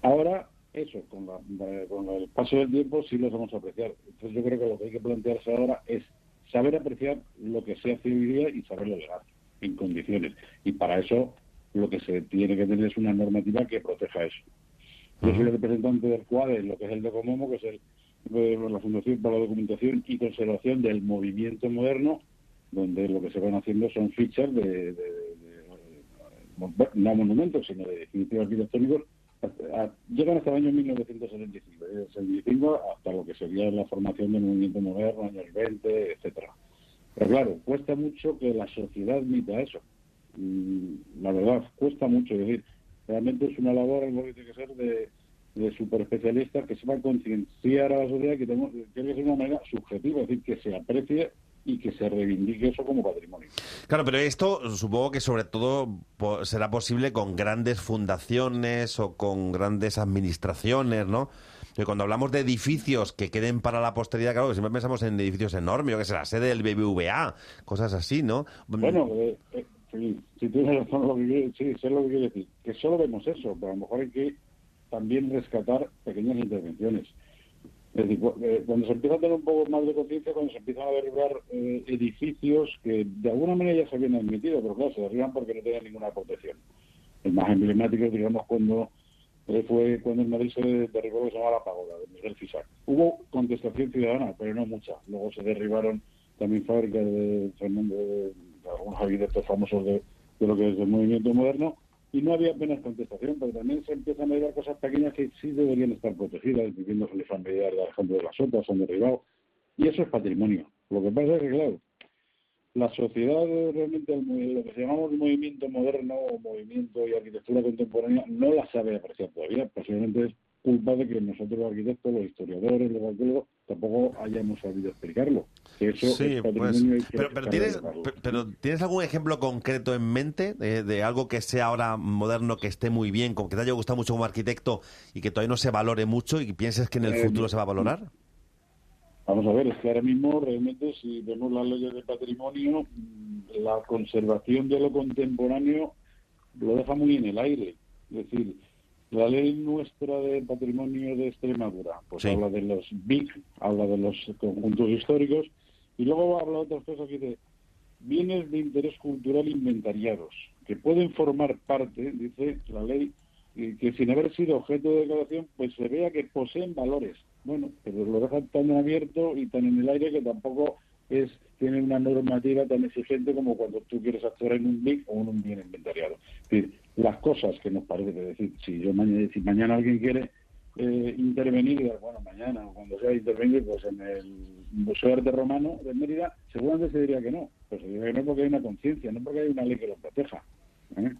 Speaker 23: ahora eso, con, la- con el paso del tiempo sí lo vamos a apreciar. Entonces yo creo que lo que hay que plantearse ahora es saber apreciar lo que se hace hoy día y saberlo llegar en condiciones. Y para eso lo que se tiene que tener es una normativa que proteja eso. Yo soy el representante del CUADE, lo que es el de Comomo, que es el, eh, la Fundación para la Documentación y Conservación del Movimiento Moderno, donde lo que se van haciendo son fichas de, de- de- de- no monumentos, sino de definitivos arquitectónicos llegan hasta el año 1975, desde el 75 hasta lo que sería la formación del movimiento moderno, años 20, etcétera. Pero claro, cuesta mucho que la sociedad admita eso. Mm, La verdad, cuesta mucho. Es decir, realmente es una labor, algo que tiene que ser de, super especialistas que sepan concienciar a la sociedad que tenemos, tiene que ser una manera subjetiva, es decir, que se aprecie y que se reivindique eso como patrimonio.
Speaker 10: Claro, pero esto supongo que sobre todo será posible con grandes fundaciones o con grandes administraciones, ¿no? Que cuando hablamos de edificios que queden para la posteridad, claro, que siempre pensamos en edificios enormes, yo que sé, la sede del BBVA, cosas así, ¿no?
Speaker 23: Bueno, eh, eh, sí, si tienes razón lo que sí, sé lo que quiere decir. Que solo vemos eso, pero a lo mejor hay que también rescatar pequeñas intervenciones. Es decir, eh, cuando se empieza a tener un poco más de conciencia, cuando se empiezan a derribar eh, edificios que de alguna manera ya se habían admitido, pero claro, se derriban porque no tenían ninguna protección. El más emblemático, digamos, cuando eh, fue cuando en Madrid se derribó lo que se llamaba la pagoda de Miguel Fisac. Hubo contestación ciudadana, pero no mucha. Luego se derribaron también fábricas de Fernando, de, de algunos arquitectos famosos de, de lo que es el movimiento moderno, y no había apenas contestación, pero también se empiezan a dar cosas pequeñas que sí deberían estar protegidas, viviendo familiar de ejemplo de las otras, son derribados, y eso es patrimonio. Lo que pasa es que, claro, la sociedad realmente, el lo que llamamos movimiento moderno o movimiento y arquitectura contemporánea, no la sabe apreciar todavía. Posiblemente es culpa de que nosotros los arquitectos, los historiadores, los arqueólogos, tampoco hayamos sabido explicarlo. Que eso
Speaker 10: Sí,
Speaker 23: es
Speaker 10: pues,
Speaker 23: que
Speaker 10: pero, tienes, pero ¿tienes algún ejemplo concreto en mente de, de algo que sea ahora moderno, que esté muy bien, como que te haya gustado mucho como arquitecto y que todavía no se valore mucho y que pienses que en el
Speaker 23: Eh,
Speaker 10: futuro se va a valorar?
Speaker 23: Vamos a ver, es que ahora mismo realmente si vemos las leyes de patrimonio, la conservación de lo contemporáneo lo deja muy en el aire. Es decir, la ley nuestra de patrimonio de Extremadura, pues
Speaker 10: Sí.
Speaker 23: habla de los BIC, habla de los conjuntos históricos, y luego habla de otras cosas que dice bienes de interés cultural inventariados, que pueden formar parte, dice la ley, y que sin haber sido objeto de declaración, pues se vea que poseen valores. Bueno, pero lo dejan tan abierto y tan en el aire que tampoco es tiene una normativa tan exigente como cuando tú quieres actuar en un BIC o en un bien inventariado. Es decir, las cosas que nos parece, es decir, si yo mañana, si mañana alguien quiere eh, intervenir, bueno, mañana o cuando sea intervenir, pues en el Museo de Arte Romano de Mérida, seguramente se diría que no. Pues se diría que no porque hay una conciencia, no porque hay una ley que lo proteja. ¿eh?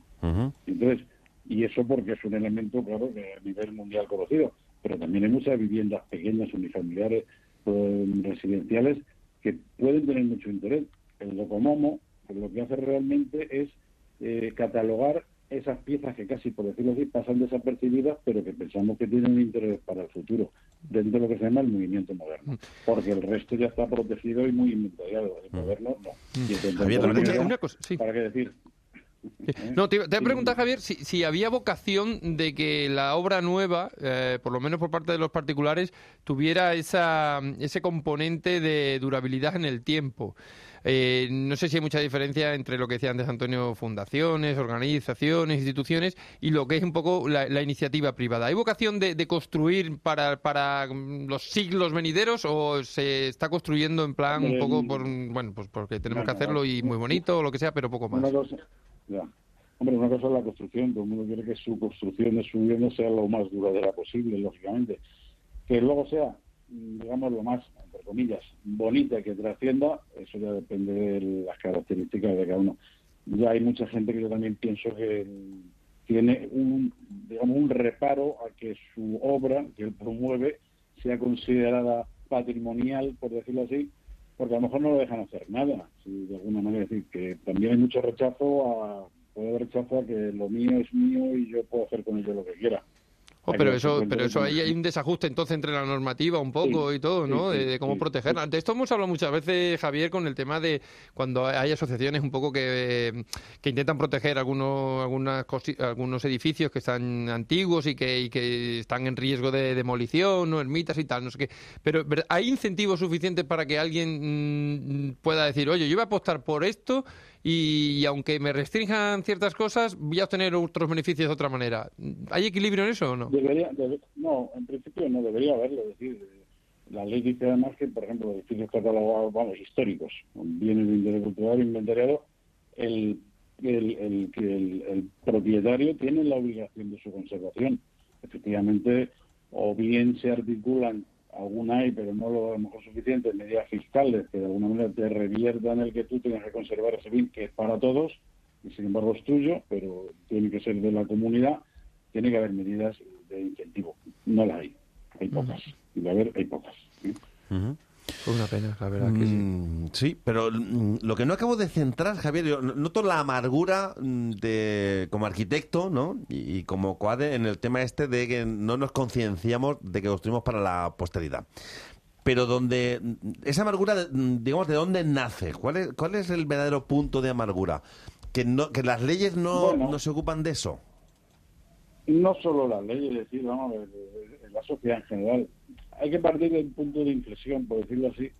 Speaker 23: Entonces, y eso porque es un elemento, claro, que a nivel mundial conocido, pero también hay muchas viviendas pequeñas, unifamiliares, eh, residenciales, que pueden tener mucho interés. El Docomomo pues, lo que hace realmente es eh, catalogar esas piezas que casi, por decirlo así, pasan desapercibidas, pero que pensamos que tienen interés para el futuro, dentro de lo que se llama el movimiento moderno. Porque el resto ya está protegido y muy inventariado. El moderno no. Y
Speaker 11: Javier, es que-
Speaker 23: contemporáneo,
Speaker 11: una cosa, sí.
Speaker 23: ¿Para qué decir?
Speaker 11: No, te, te preguntar, Javier, si, si había vocación de que la obra nueva, eh, por lo menos por parte de los particulares, tuviera esa, ese componente de durabilidad en el tiempo. Eh, no sé si hay mucha diferencia entre lo que decía antes Antonio, fundaciones, organizaciones, instituciones, y lo que es un poco la, la iniciativa privada. ¿Hay vocación de, de construir para, para los siglos venideros o se está construyendo en plan un poco por, bueno, pues porque tenemos que hacerlo y muy bonito o lo que sea, pero poco más?
Speaker 23: Una cosa, ya. Hombre, una cosa es la construcción. Todo el mundo quiere que su construcción de su vivienda sea lo más duradera posible, lógicamente. Que luego sea, digamos, lo más, entre comillas, bonita que trascienda, eso ya depende de las características de cada uno. Ya hay mucha gente que yo también pienso que tiene un, digamos, un reparo a que su obra que él promueve sea considerada patrimonial, por decirlo así, porque a lo mejor no lo dejan hacer nada, si de alguna manera. Es decir, que también hay mucho rechazo a, puede haber rechazo a que lo mío es mío y yo puedo hacer con ello lo que quiera.
Speaker 11: Oh, pero eso, pero eso ahí hay un desajuste entonces entre la normativa un poco
Speaker 23: Sí,
Speaker 11: y todo, ¿no?
Speaker 23: sí,
Speaker 11: de,
Speaker 23: sí,
Speaker 11: de cómo protegerla. De esto hemos hablado muchas veces, Javier, con el tema de cuando hay asociaciones un poco que, que intentan proteger algunos algunas algunos edificios que están antiguos y que, y que están en riesgo de demolición, no ermitas y tal, no sé qué. Pero ¿ver- hay incentivos suficientes para que alguien mm, pueda decir, oye, yo voy a apostar por esto y, aunque me restrinjan ciertas cosas, voy a obtener otros beneficios de otra manera. ¿Hay equilibrio en eso o no?
Speaker 23: Debería, debe- no, en principio no debería haberlo. Es decir, la ley dice además que, por ejemplo, edificios catalogados, vamos, históricos, bienes de interés cultural inventariado, el, el, el, el propietario tiene la obligación de su conservación. Efectivamente, o bien se articulan, alguna hay, pero no lo a lo mejor suficientes, medidas fiscales que de alguna manera te reviertan el que tú tengas que conservar ese bien, que es para todos, y sin embargo es tuyo, pero tiene que ser de la comunidad, tiene que haber medidas de incentivo. No las hay, hay pocas. Y de haber, hay pocas.
Speaker 10: Ujú.
Speaker 11: Fue una pena, la verdad que sí.
Speaker 10: Mm, sí, pero mm, lo que no acabo de centrar, Javier, yo noto la amargura mm, de como arquitecto, ¿no? Y, y como coade en el tema este de que no nos concienciamos de que construimos para la posteridad. Pero donde esa amargura, digamos, ¿de dónde nace? ¿Cuál es, cuál es el verdadero punto de amargura? Que no, que las leyes no,
Speaker 23: Bueno.
Speaker 10: no se ocupan de eso.
Speaker 23: No solo la ley, es decir, vamos, la sociedad en general. Hay que partir del punto de inflexión, por decirlo así,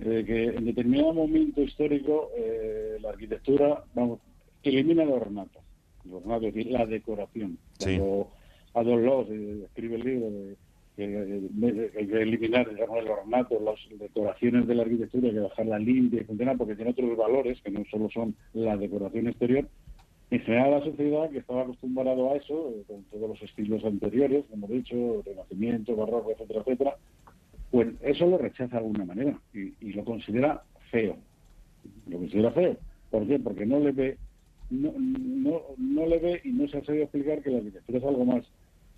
Speaker 23: de que en determinado momento histórico eh, la arquitectura, vamos, elimina el ornato. El ornato, es decir, la decoración.
Speaker 10: Sí.
Speaker 23: Cuando Adolf Loos eh, escribe el libro de que eh, hay que eliminar digamos, el ornato, las decoraciones de la arquitectura, hay que dejarla limpia y funcionar porque tiene otros valores que no solo son la decoración exterior. En general, la sociedad que estaba acostumbrado a eso, eh, con todos los estilos anteriores, como he dicho, Renacimiento, Barroco, etcétera, etcétera, pues eso lo rechaza de alguna manera y, lo considera feo. Lo considera feo. ¿Por qué? Porque no le ve, no, no, no le ve y no se ha sabido explicar que la arquitectura es algo más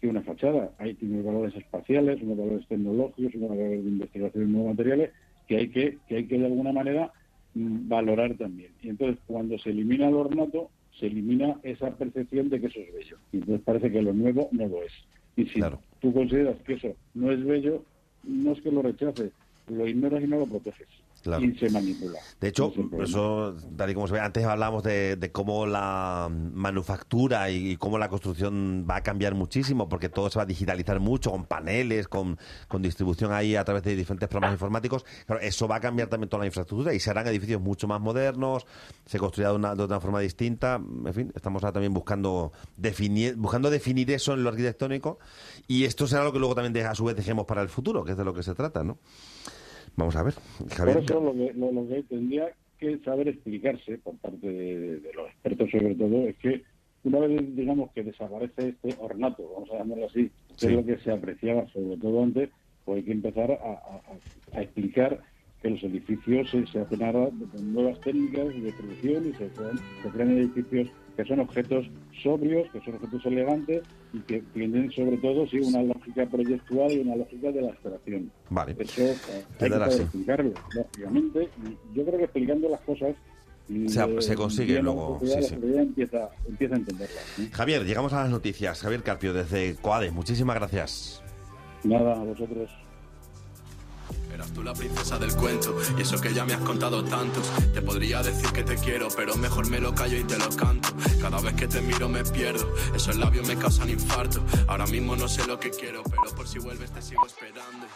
Speaker 23: que una fachada. Hay tiene valores espaciales, unos valores tecnológicos, unos valores de investigación de nuevos materiales que hay que, que hay que de alguna manera mm, valorar también. Y entonces cuando se elimina el ornato, se elimina esa percepción de que eso es bello. Y entonces parece que lo nuevo no lo es. Y si tú consideras que eso no es bello, no es que lo rechaces, lo ignoras y no lo proteges.
Speaker 10: Claro.
Speaker 23: Y se manipula.
Speaker 10: De hecho, eso, tal y como se ve, antes hablábamos de, de cómo la manufactura y, y cómo la construcción va a cambiar muchísimo, porque todo se va a digitalizar mucho, con paneles, con, con distribución ahí a través de diferentes programas informáticos. Claro, eso va a cambiar también toda la infraestructura y se harán edificios mucho más modernos, se construirá de una, de una forma distinta. En fin, estamos ahora también buscando definir, buscando definir eso en lo arquitectónico y esto será lo que luego también de- a su vez dejemos para el futuro, que es de lo que se trata, ¿no? Vamos a ver, Javier.
Speaker 23: Por eso lo que, lo, lo que tendría que saber explicarse por parte de, de los expertos sobre todo es que una vez digamos que desaparece este ornato, vamos a llamarlo así, que es lo que se apreciaba sobre todo antes, pues hay que empezar a, a- a- a explicar que los edificios se, se hacen ahora con nuevas técnicas de producción y se crean, se crean edificios que son objetos sobrios, que son objetos elegantes y que tienen sobre todo sí una lógica proyectual y una lógica de la abstracción.
Speaker 10: Vale.
Speaker 23: Eso eh, hay que
Speaker 10: así.
Speaker 23: explicarlo, lógicamente. Y yo creo que explicando las cosas
Speaker 10: Se-
Speaker 23: de-
Speaker 10: se consigue luego, sí, sí.
Speaker 23: empieza, empieza a entenderlas. ¿sí?
Speaker 10: Javier, llegamos a las noticias. Javier Carpio, desde Coade, muchísimas gracias.
Speaker 23: Nada, a vosotros.
Speaker 24: Eras tú la princesa del cuento y eso que ya me has contado tantos. Te podría decir que te quiero, pero mejor me lo callo y te lo canto. Cada vez que te miro me pierdo, esos labios me causan infarto. Ahora mismo no sé lo que quiero, pero por si vuelves te sigo esperando.